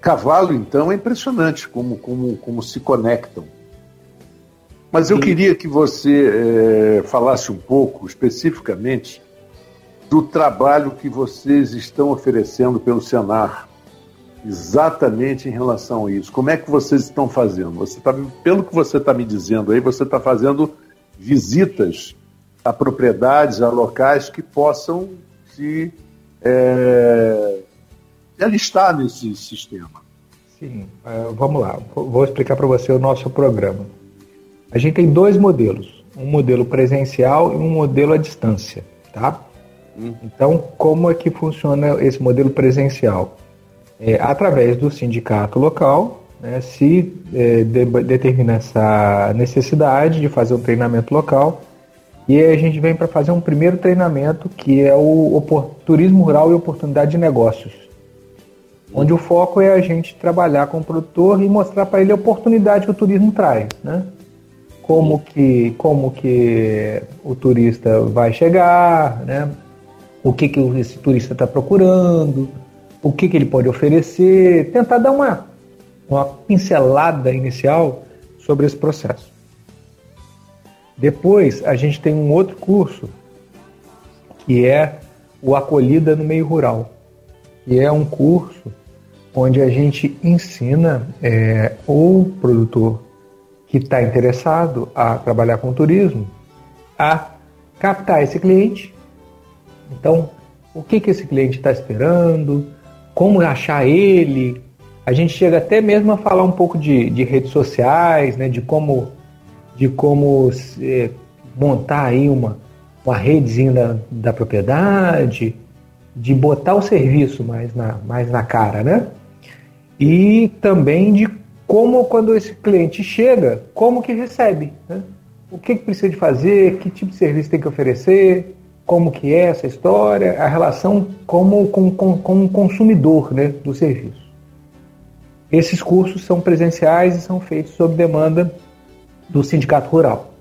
Speaker 1: Cavalo, então, é impressionante como, como, como se conectam. Mas eu queria que você é, falasse um pouco, especificamente, do trabalho que vocês estão oferecendo pelo Senar, exatamente em relação a isso. Como é que vocês estão fazendo? Você tá, pelo que você está me dizendo aí, você está fazendo visitas a propriedades, a locais que possam se é, alistar nesse sistema.
Speaker 5: Sim, uh, vamos lá. Vou explicar para você o nosso programa. A gente tem dois modelos, um modelo presencial e um modelo à distância, tá? Hum. Então, como é que funciona esse modelo presencial? É, através do sindicato local, né, se é, de, determina essa necessidade de fazer um treinamento local, E aí a gente vem para fazer um primeiro treinamento que é o, o Turismo Rural e Oportunidade de Negócios. Onde o foco é a gente trabalhar com o produtor e mostrar para ele a oportunidade que o turismo traz, né? Como que, como que o turista vai chegar, né? O que, que esse turista está procurando, o que, que ele pode oferecer, tentar dar uma, uma pincelada inicial sobre esse processo. Depois a gente tem um outro curso que é o Acolhida no Meio Rural, que é um curso onde a gente ensina é, o produtor que está interessado a trabalhar com turismo a captar esse cliente. Então, o que, que esse cliente está esperando, como achar ele. A gente chega até mesmo a falar um pouco de, de redes sociais, né, de como de como é, montar aí uma, uma redezinha da, da propriedade, de botar o serviço mais na, mais na cara, né? E também de como quando esse cliente chega, como que recebe, né? O que, que precisa de fazer, que tipo de serviço tem que oferecer, como que é essa história, a relação como com, com, com o consumidor né, do serviço. Esses cursos são presenciais e são feitos sob demanda do sindicato rural.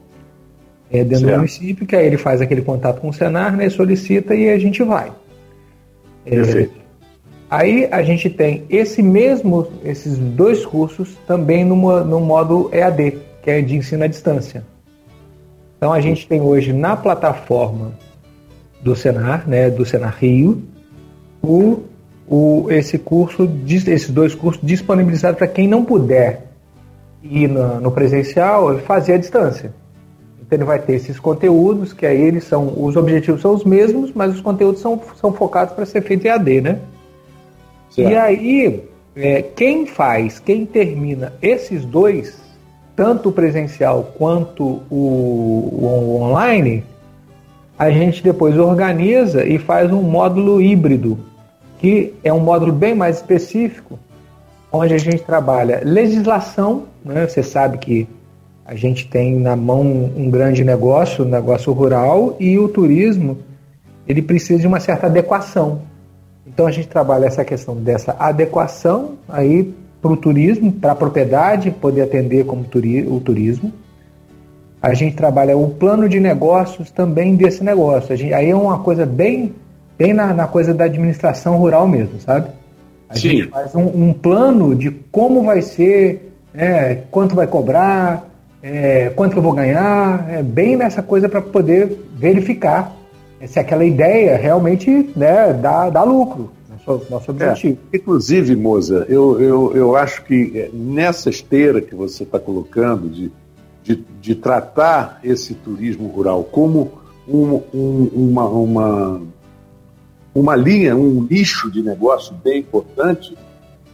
Speaker 5: É dentro certo. do município, que aí ele faz aquele contato com o Senar, né, solicita e a gente vai. É, Perfeito. É, aí a gente tem esse mesmo, esses dois cursos também no, no modo EAD, que é de ensino à distância. Então a gente tem hoje na plataforma do Senar, né, do Senar Rio, o, o, esse curso, esses dois cursos disponibilizados para quem não puder ir no, no presencial, fazer à distância. Então ele vai ter esses conteúdos, que aí eles são, os objetivos são os mesmos, mas os conteúdos são, são focados para ser feito em AD, né? Certo. E aí, é, quem faz, quem termina esses dois, tanto o presencial quanto o, o online, a gente depois organiza e faz um módulo híbrido, que é um módulo bem mais específico, onde a gente trabalha legislação, né? você sabe que a gente tem na mão um grande negócio, um negócio rural, e o turismo ele precisa de uma certa adequação. Então a gente trabalha essa questão dessa adequação aí para o turismo, para a propriedade poder atender como turi o turismo. A gente trabalha o plano de negócios também desse negócio. Gente, aí é uma coisa bem, bem na, na coisa da administração rural mesmo, sabe? A Sim. gente faz um, um, plano de como vai ser, é, quanto vai cobrar, é, quanto que eu vou ganhar, é bem nessa coisa para poder verificar se aquela ideia realmente né, dá, dá lucro. Nosso, nosso objetivo.
Speaker 1: É, inclusive, Moza, eu, eu, eu acho que é, nessa esteira que você está colocando de, de, de, tratar esse turismo rural como um, um, uma, uma uma linha, um nicho de negócio bem importante,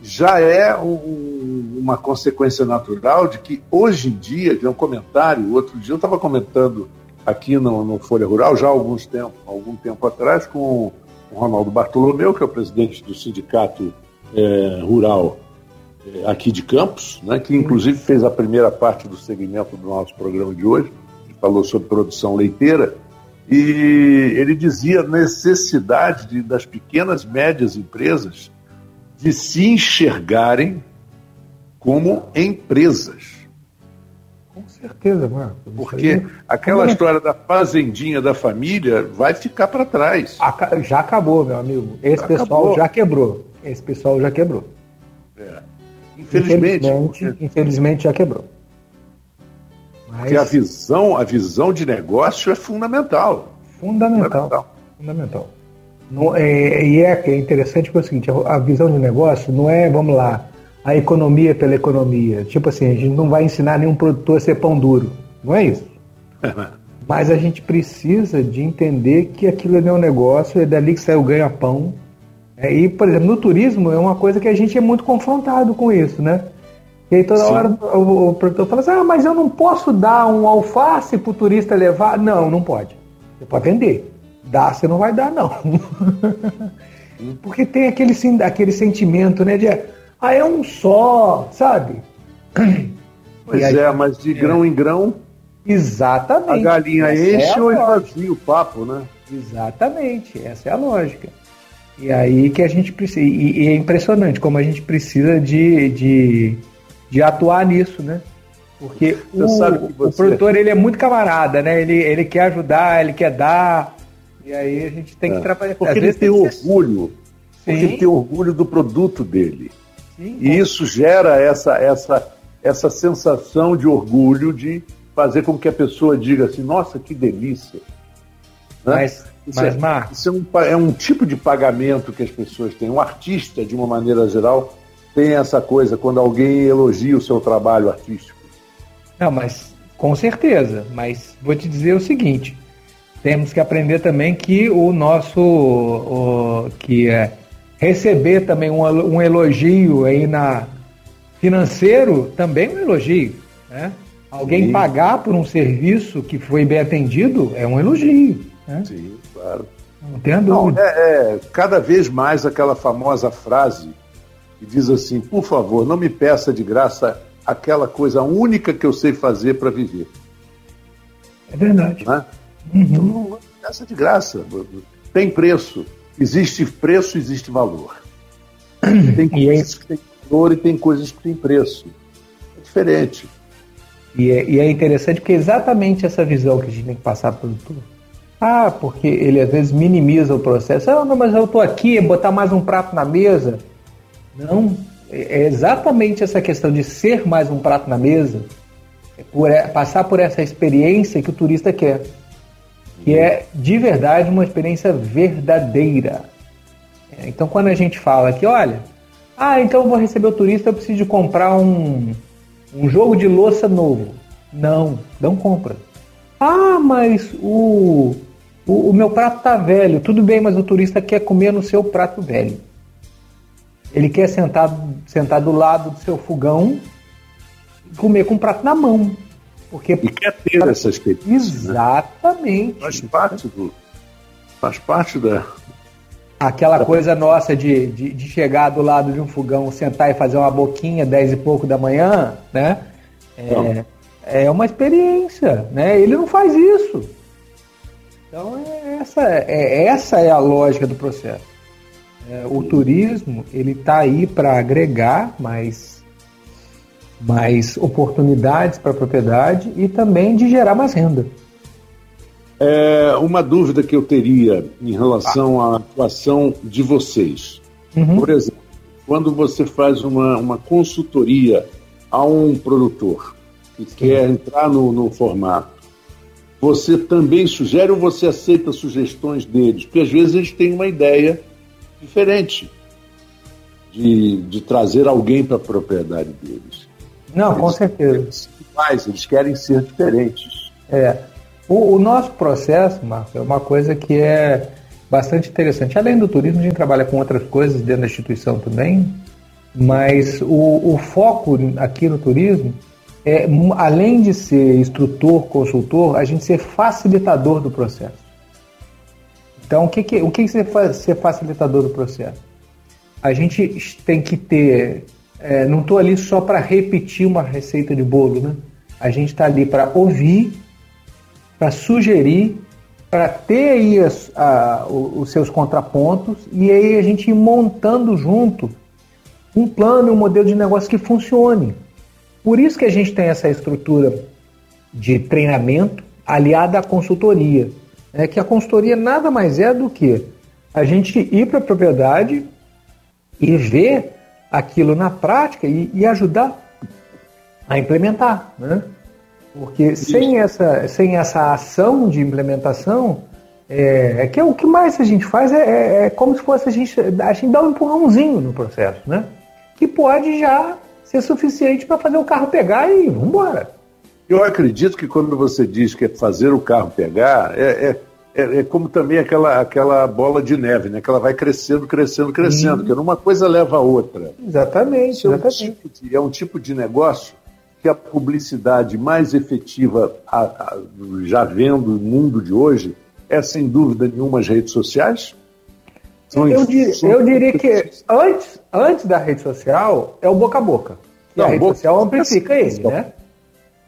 Speaker 1: já é um, uma consequência natural de que hoje em dia, tem um comentário, outro dia eu estava comentando aqui no, no, Folha Rural, já há alguns tempo, algum tempo atrás, com o Ronaldo Bartolomeu, que é o presidente do Sindicato é, Rural aqui de Campos, né, que inclusive fez a primeira parte do segmento do nosso programa de hoje, que falou sobre produção leiteira, e ele dizia a necessidade de, das pequenas médias empresas de se enxergarem como empresas.
Speaker 5: Com certeza, Marcos.
Speaker 1: Porque aquela história da fazendinha da família vai ficar para trás.
Speaker 5: Já acabou, meu amigo. Esse já pessoal acabou. já quebrou. Esse pessoal já quebrou.
Speaker 1: É. Infelizmente,
Speaker 5: infelizmente, infelizmente já quebrou.
Speaker 1: Mas... Porque a visão, a visão de negócio é fundamental.
Speaker 5: Fundamental. Fundamental. fundamental. Não, é, e é, é interessante porque é o seguinte, a, a visão de negócio não é, vamos lá, a economia pela economia. Tipo assim, a gente não vai ensinar nenhum produtor a ser pão duro. Não é isso. (laughs) Mas a gente precisa de entender que aquilo é um negócio, é dali que sai o ganha-pão. É, e, por exemplo, no turismo é uma coisa que a gente é muito confrontado com isso, né? E aí toda Sim. hora o, o produtor fala assim, ah, mas eu não posso dar um alface para o turista levar. Não, não pode. Você pode vender. Dá, você não vai dar, não. (laughs) Porque tem aquele, aquele sentimento, né, de ah, é um só, sabe? (clears throat)
Speaker 1: Pois é, mas de grão é. em grão
Speaker 5: Exatamente.
Speaker 1: A galinha é enche é ou vazia o papo, né?
Speaker 5: Exatamente, essa é a lógica. E aí que a gente precisa. E, e é impressionante como a gente precisa de, de, de atuar nisso, né? Porque o, você... o, produtor ele é muito camarada, né? Ele, ele quer ajudar, ele quer dar. E aí a gente tem que é. trabalhar.
Speaker 1: Porque ele tem orgulho. Porque ele tem orgulho do produto dele. Sim, e isso gera essa, essa, essa sensação de orgulho de fazer com que a pessoa diga assim, nossa, que delícia.
Speaker 5: Né? Mas,
Speaker 1: isso, mas, é, Marcos... isso é, um, é um tipo de pagamento que as pessoas têm. Um artista, de uma maneira geral, tem essa coisa quando alguém elogia o seu trabalho artístico.
Speaker 5: Não, mas com certeza. Mas vou te dizer o seguinte: temos que aprender também que o nosso o, que é receber também um, um elogio aí na financeiro também é um elogio, né? Alguém Sim. pagar por um serviço que foi bem atendido é um elogio. Né?
Speaker 1: Sim, claro.
Speaker 5: Não tem dúvida.
Speaker 1: É, é, cada vez mais aquela famosa frase que diz assim: por favor, não me peça de graça aquela coisa única que eu sei fazer para viver.
Speaker 5: É verdade.
Speaker 1: Né? Uhum. Então, não peça de graça. Tem preço. Existe preço, existe valor. Tem coisas que têm valor e tem coisas que têm preço. É diferente.
Speaker 5: E é, e é interessante porque é exatamente essa visão que a gente tem que passar para o. Ah, porque ele às vezes minimiza o processo. Ah, não, mas eu estou aqui, botar mais um prato na mesa. Não, é exatamente essa questão de ser mais um prato na mesa, é por, passar por essa experiência que o turista quer, que é de verdade uma experiência verdadeira. É, então, quando a gente fala que, olha, ah, então eu vou receber o turista, eu preciso comprar um, um jogo de louça novo. Não, não compra. Ah, mas o, o, o meu prato tá velho. Tudo bem, mas o turista quer comer no seu prato velho. Ele quer sentar, sentar do lado do seu fogão e comer com o prato na mão. Porque
Speaker 1: e quer ter essa experiência. Né?
Speaker 5: Exatamente. Né?
Speaker 1: Faz parte do. Faz parte da,
Speaker 5: Aquela coisa nossa de, de, de, chegar do lado de um fogão, sentar e fazer uma boquinha dez e pouco da manhã, né? É, é uma experiência, né? Ele não faz isso. Então é essa é, essa é a lógica do processo. É, o turismo ele está aí para agregar mais mais oportunidades para a propriedade e também de gerar mais renda.
Speaker 1: É, uma dúvida que eu teria em relação à atuação de vocês. Uhum. Por exemplo, quando você faz uma, uma consultoria a um produtor que Sim. quer entrar no, no formato, você também sugere ou você aceita sugestões deles? Porque às vezes eles têm uma ideia diferente de, de trazer alguém para a propriedade deles.
Speaker 5: Não, eles com certeza.
Speaker 1: Mais, eles querem ser diferentes.
Speaker 5: É. O, o, nosso processo, Marco, é uma coisa que é bastante interessante. Além do turismo, a gente trabalha com outras coisas dentro da instituição também, mas o, o foco aqui no turismo é, além de ser instrutor, consultor, a gente ser facilitador do processo. Então, o que, que, o que é ser facilitador do processo? A gente tem que ter. É, não estou ali só para repetir uma receita de bolo, né? A gente está ali para ouvir para sugerir, para ter aí as, a, os seus contrapontos e aí a gente ir montando junto um plano, um modelo de negócio que funcione. Por isso que a gente tem essa estrutura de treinamento aliada à consultoria. É que a consultoria nada mais é do que a gente ir para a propriedade e ver aquilo na prática e, e ajudar a implementar. Né? Porque sem essa, sem essa ação de implementação, é, é, que é o que mais a gente faz é, é, é, como se fosse a gente, a gente dar um empurrãozinho no processo, né? Que pode já ser suficiente para fazer o carro pegar e vamos embora.
Speaker 1: Eu acredito que quando você diz que é fazer o carro pegar, é, é, é, é como também aquela, aquela bola de neve, né? Que ela vai crescendo, crescendo, crescendo, que uma coisa leva a outra.
Speaker 5: Exatamente.
Speaker 1: É, Um tipo de, é um tipo de negócio que a publicidade mais efetiva, a, a, já vendo o mundo de hoje, é sem dúvida nenhuma as redes sociais?
Speaker 5: Eu, dir, eu diria que antes, antes da rede social é o boca a boca. E Não, a rede social amplifica ele, né?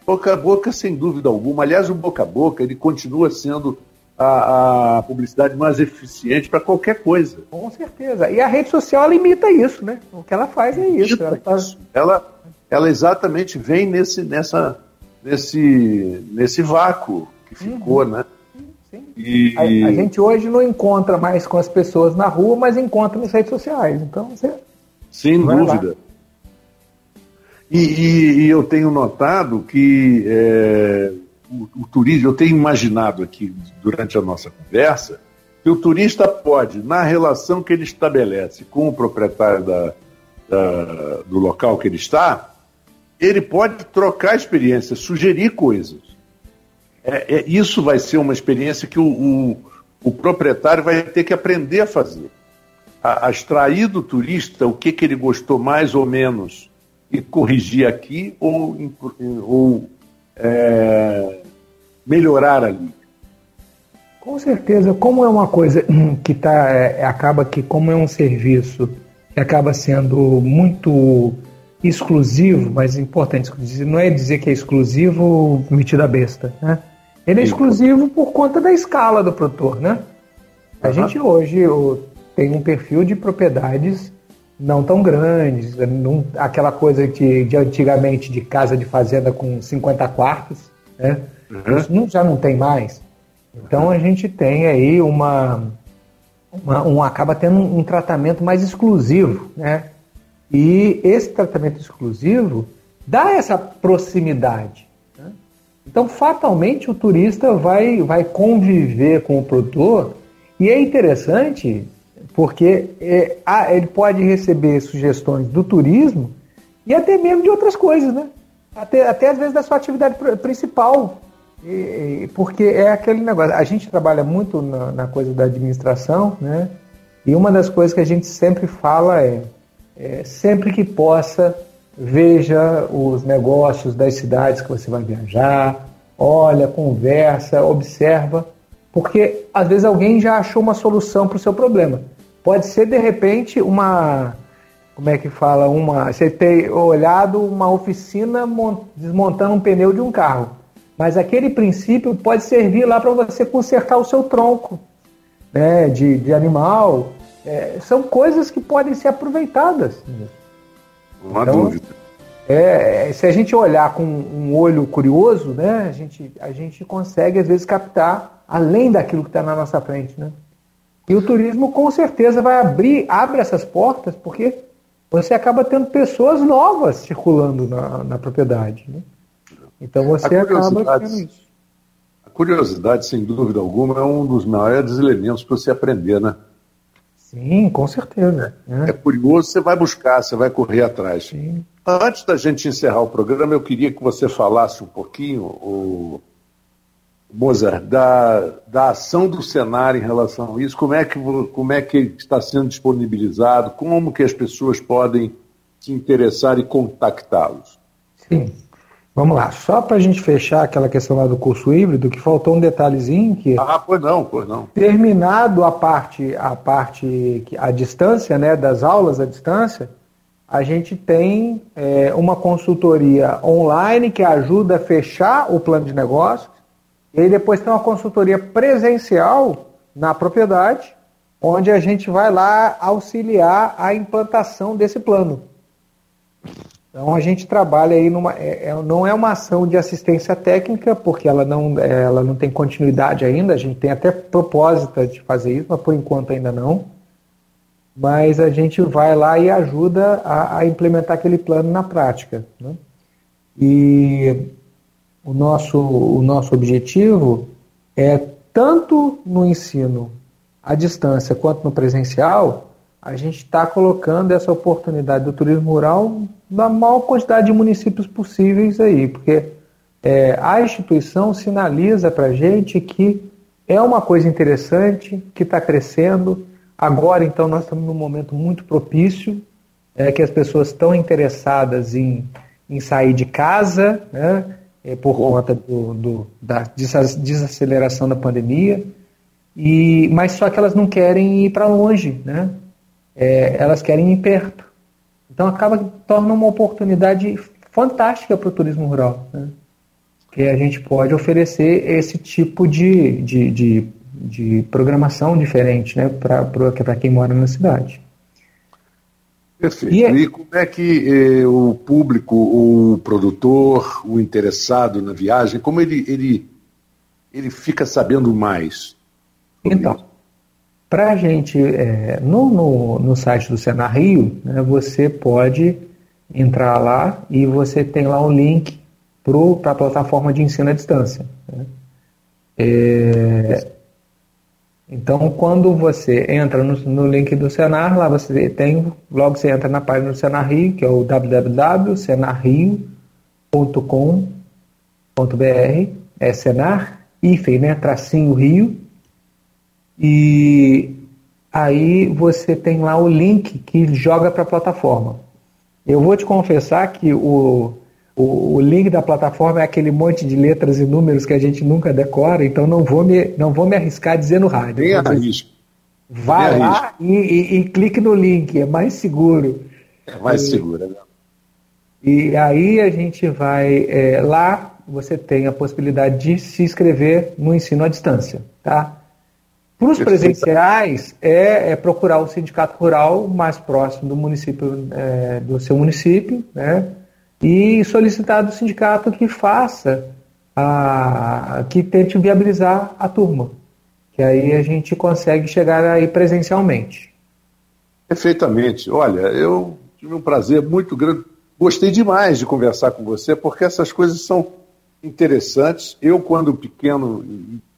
Speaker 1: Boca a boca, sem dúvida alguma. Aliás, o boca a boca ele continua sendo a, a publicidade mais eficiente para qualquer coisa.
Speaker 5: Com certeza. E a rede social ela imita isso, né? O que ela faz é isso. Ela, faz...
Speaker 1: ela, ela, exatamente vem nesse, nessa, nesse, nesse vácuo que ficou, uhum. né?
Speaker 5: E... A, a, gente hoje não encontra mais com as pessoas na rua, mas encontra nas redes sociais. Então, você.
Speaker 1: Sem dúvida. Lá. E, e, e, eu tenho notado que é, o, o turismo, eu tenho imaginado aqui durante a nossa conversa, que o turista pode, na relação que ele estabelece com o proprietário da, da, do local que ele está, ele pode trocar experiências, sugerir coisas. É, é, isso vai ser uma experiência que o, o, o, proprietário vai ter que aprender a fazer. A, a extrair do turista o que, que ele gostou mais ou menos e corrigir aqui ou, ou é, melhorar ali.
Speaker 5: Com certeza, como é uma coisa (clears throat) que tá, é, acaba que, como é um serviço que acaba sendo muito exclusivo, mas importante, não é dizer que é exclusivo metido a besta, né? Ele é exclusivo por conta da escala do produtor, né? A uhum. gente hoje tem um perfil de propriedades não tão grandes, não, aquela coisa de, de, antigamente de casa de fazenda com 50 quartos, né? Uhum. Isso não, já não tem mais. Então a gente tem aí uma, uma um, acaba tendo um, um tratamento mais exclusivo, né? E esse tratamento exclusivo dá essa proximidade. Então, fatalmente, o turista vai, vai conviver com o produtor e é interessante porque é, ele pode receber sugestões do turismo e até mesmo de outras coisas, né? Até, até às vezes da sua atividade principal. E, porque é aquele negócio. A gente trabalha muito na, na, coisa da administração, né? E uma das coisas que a gente sempre fala é, é sempre que possa, veja os negócios das cidades que você vai viajar, olha, conversa, observa, porque às vezes alguém já achou uma solução para o seu problema. Pode ser de repente uma, como é que fala, uma, você ter olhado uma oficina desmontando um pneu de um carro, mas aquele princípio pode servir lá para você consertar o seu tronco, né, de, de animal. É, são coisas que podem ser aproveitadas.
Speaker 1: Não há então, dúvida.
Speaker 5: É, se a gente olhar com um olho curioso, né, a gente, a gente consegue às vezes captar além daquilo que está na nossa frente, né? E o turismo com certeza vai abrir, abre essas portas, porque você acaba tendo pessoas novas circulando na, na propriedade. Né? Então você acaba tendo isso.
Speaker 1: A curiosidade, sem dúvida alguma, é um dos maiores elementos para você aprender, né?
Speaker 5: Sim, com certeza.
Speaker 1: É, é curioso, você vai buscar, você vai correr atrás. Sim. Antes da gente encerrar o programa, eu queria que você falasse um pouquinho, o Mozart, da, da ação do Senar em relação a isso, como é, que, como é que está sendo disponibilizado, como que as pessoas podem se interessar e contactá-los?
Speaker 5: Sim. Vamos lá, só para a gente fechar aquela questão lá do curso híbrido, que faltou um detalhezinho que.
Speaker 1: Ah, pois não, pois não.
Speaker 5: Terminado a parte, a parte, a distância, né, das aulas à distância, a gente tem é, uma consultoria online que ajuda a fechar o plano de negócio e aí depois tem uma consultoria presencial na propriedade, onde a gente vai lá auxiliar a implantação desse plano. Então a gente trabalha aí numa. É, é, não é uma ação de assistência técnica, porque ela não, ela não tem continuidade ainda, a gente tem até propósito de fazer isso, mas por enquanto ainda não. Mas a gente vai lá e ajuda a, a implementar aquele plano na prática. Né? E o nosso, o nosso objetivo é, tanto no ensino à distância quanto no presencial, a gente está colocando essa oportunidade do turismo rural na maior quantidade de municípios possíveis aí, porque é, a instituição sinaliza para a gente que é uma coisa interessante, que está crescendo. Agora, então, nós estamos num momento muito propício, é, que as pessoas estão interessadas em, em sair de casa, né? é, por conta do, do, da desaceleração da pandemia, e, mas só que elas não querem ir para longe, né? É, elas querem ir perto. Então acaba que torna uma oportunidade fantástica para o turismo rural. Né? que a gente pode oferecer esse tipo de, de, de, de programação diferente né, para quem mora na cidade.
Speaker 1: Perfeito. E, é... e como é que eh, o público, o produtor, o interessado na viagem, como ele, ele, ele fica sabendo mais?
Speaker 5: Então, para a gente, é, no, no, no, site do Senar Rio, né, você pode entrar lá e você tem lá um link para a plataforma de ensino à distância. Né? É, então, quando você entra no, no, link do Senar, lá você tem, logo você entra na página do Senar Rio, que é o www.senarrio.com.br, é Senar, IFE, né, tracinho Rio, e aí você tem lá o link que joga para a plataforma. Eu vou te confessar que o, o, o, link da plataforma é aquele monte de letras e números que a gente nunca decora, então não vou me, não vou me arriscar a dizer no rádio.
Speaker 1: Nem arrisco.
Speaker 5: Vai lá e, e, e, clique no link, é mais seguro.
Speaker 1: É mais e, seguro, né?
Speaker 5: E aí a gente vai é, lá, você tem a possibilidade de se inscrever no ensino à distância, tá? Para os presenciais, é, é, procurar o sindicato rural mais próximo do município, é, do seu município, né? e solicitar do sindicato que faça, a, que tente viabilizar a turma, que aí a gente consegue chegar aí presencialmente.
Speaker 1: Perfeitamente. Olha, eu tive um prazer muito grande, gostei demais de conversar com você, porque essas coisas são interessantes. Eu, quando pequeno,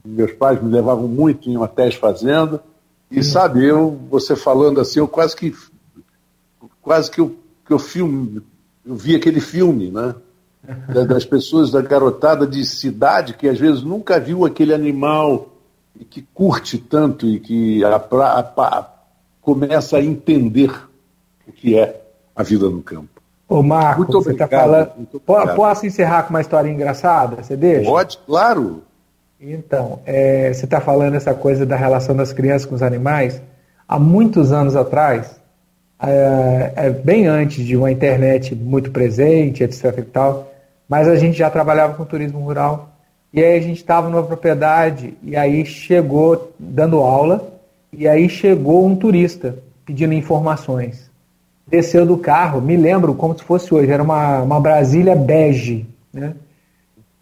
Speaker 1: meus pais me levavam muito em hotéis fazenda, e sabe, eu, você falando assim, eu quase que quase que eu, que eu filme, eu vi aquele filme, né? Das pessoas da garotada de cidade que às vezes nunca viu aquele animal e que curte tanto e que a, a, a, começa a entender o que é a vida no campo.
Speaker 5: Ô Marco, muito você está falando. Posso encerrar com uma história engraçada? Você deixa?
Speaker 1: Pode, claro.
Speaker 5: Então, é, você está falando essa coisa da relação das crianças com os animais. Há muitos anos atrás, é, é, bem antes de uma internet muito presente, etc. e tal, mas a gente já trabalhava com turismo rural. E aí a gente estava numa propriedade e aí chegou dando aula e aí chegou um turista pedindo informações. Desceu do carro, me lembro como se fosse hoje, era uma, uma Brasília bege, né?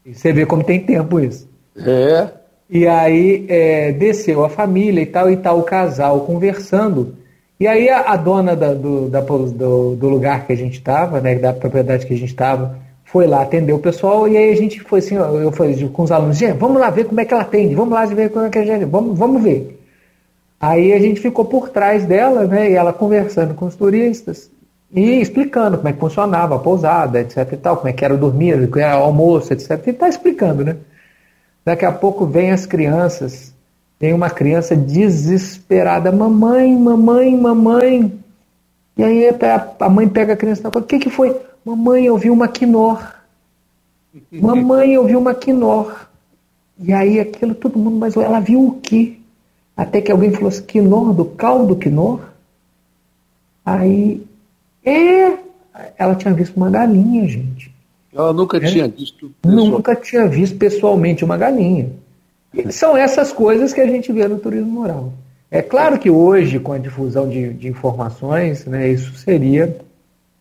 Speaker 5: E você vê como tem tempo isso.
Speaker 1: É.
Speaker 5: E aí é, desceu a família e tal, e tal, o casal conversando. E aí a, a dona da, do, da, do, do, lugar que a gente estava, né, da propriedade que a gente estava, foi lá atender o pessoal e aí a gente foi assim, eu falei com os alunos, gente, vamos lá ver como é que ela atende, vamos lá ver como é que a gente, vamos, vamos ver. Aí a gente ficou por trás dela, né, e ela conversando com os turistas e explicando como é que funcionava a pousada, etc e tal, como é que era dormir, como o almoço, etc. E tá explicando, né? Daqui a pouco vem as crianças tem uma criança desesperada, mamãe, mamãe, mamãe. E aí a mãe pega a criança na o que, que foi? Mamãe, eu vi uma quinor. Mamãe, eu vi uma quinor. E aí aquilo, todo mundo, mas ela viu o quê? Até que alguém falou assim, quinor, do caldo quinor? Aí, é, ela tinha visto uma galinha, gente.
Speaker 1: Ela nunca é? tinha visto.
Speaker 5: Nunca tinha visto pessoalmente uma galinha. E são essas coisas que a gente vê no turismo rural. É claro que hoje, com a difusão de, de informações, né, isso seria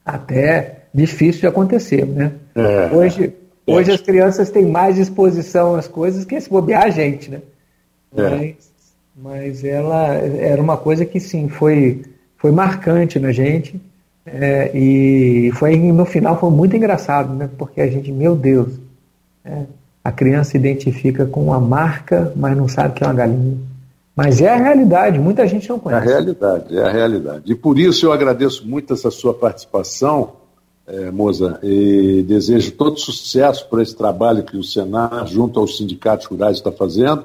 Speaker 5: até difícil de acontecer. Né? É, hoje, é. hoje as crianças têm mais exposição às coisas que se bobear a gente. Né? É. Mas, mas ela era uma coisa que sim, foi, foi marcante na gente. É, e foi no final foi muito engraçado, né? Porque a gente, meu Deus, é, a criança identifica com uma marca, mas não sabe que é uma galinha. Mas é a realidade, muita gente não conhece.
Speaker 1: É a realidade, é a realidade. E por isso eu agradeço muito essa sua participação, é, Moza, e desejo todo sucesso por esse trabalho que o Senar, junto aos sindicatos rurais, está fazendo.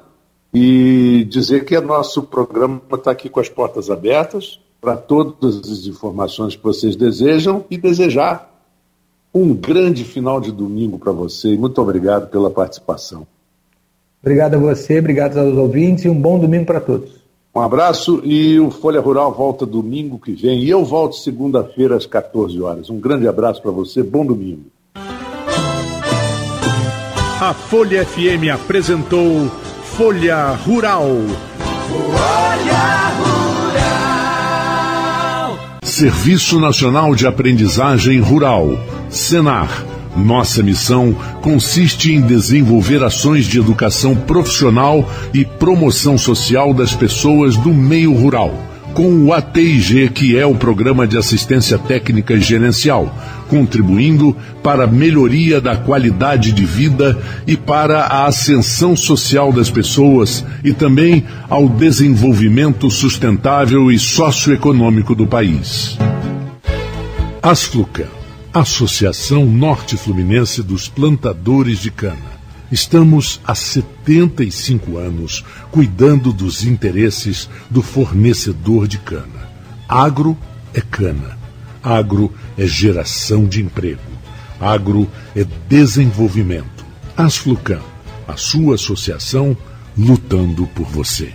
Speaker 1: E dizer que o nosso programa está aqui com as portas abertas para todas as informações que vocês desejam e desejar um grande final de domingo para você e muito obrigado pela participação.
Speaker 5: Obrigado a você, obrigado aos ouvintes e um bom domingo para todos.
Speaker 1: Um abraço e o Folha Rural volta domingo que vem e eu volto segunda-feira às 14 horas. Um grande abraço para você, bom domingo. a Folha FM apresentou Folha Rural. Folha Rural. Serviço Nacional de Aprendizagem Rural, Senar. Nossa missão consiste em desenvolver ações de educação profissional e promoção social das pessoas do meio rural com o ATIG, que é o Programa de Assistência Técnica e Gerencial, contribuindo para a melhoria da qualidade de vida e para a ascensão social das pessoas e também ao desenvolvimento sustentável e socioeconômico do país. Asflucan, Associação Norte Fluminense dos Plantadores de Cana Estamos há 75 anos cuidando dos interesses do fornecedor de cana. Agro é cana. Agro é geração de emprego. Agro é desenvolvimento. Asflucan, a sua associação lutando por você.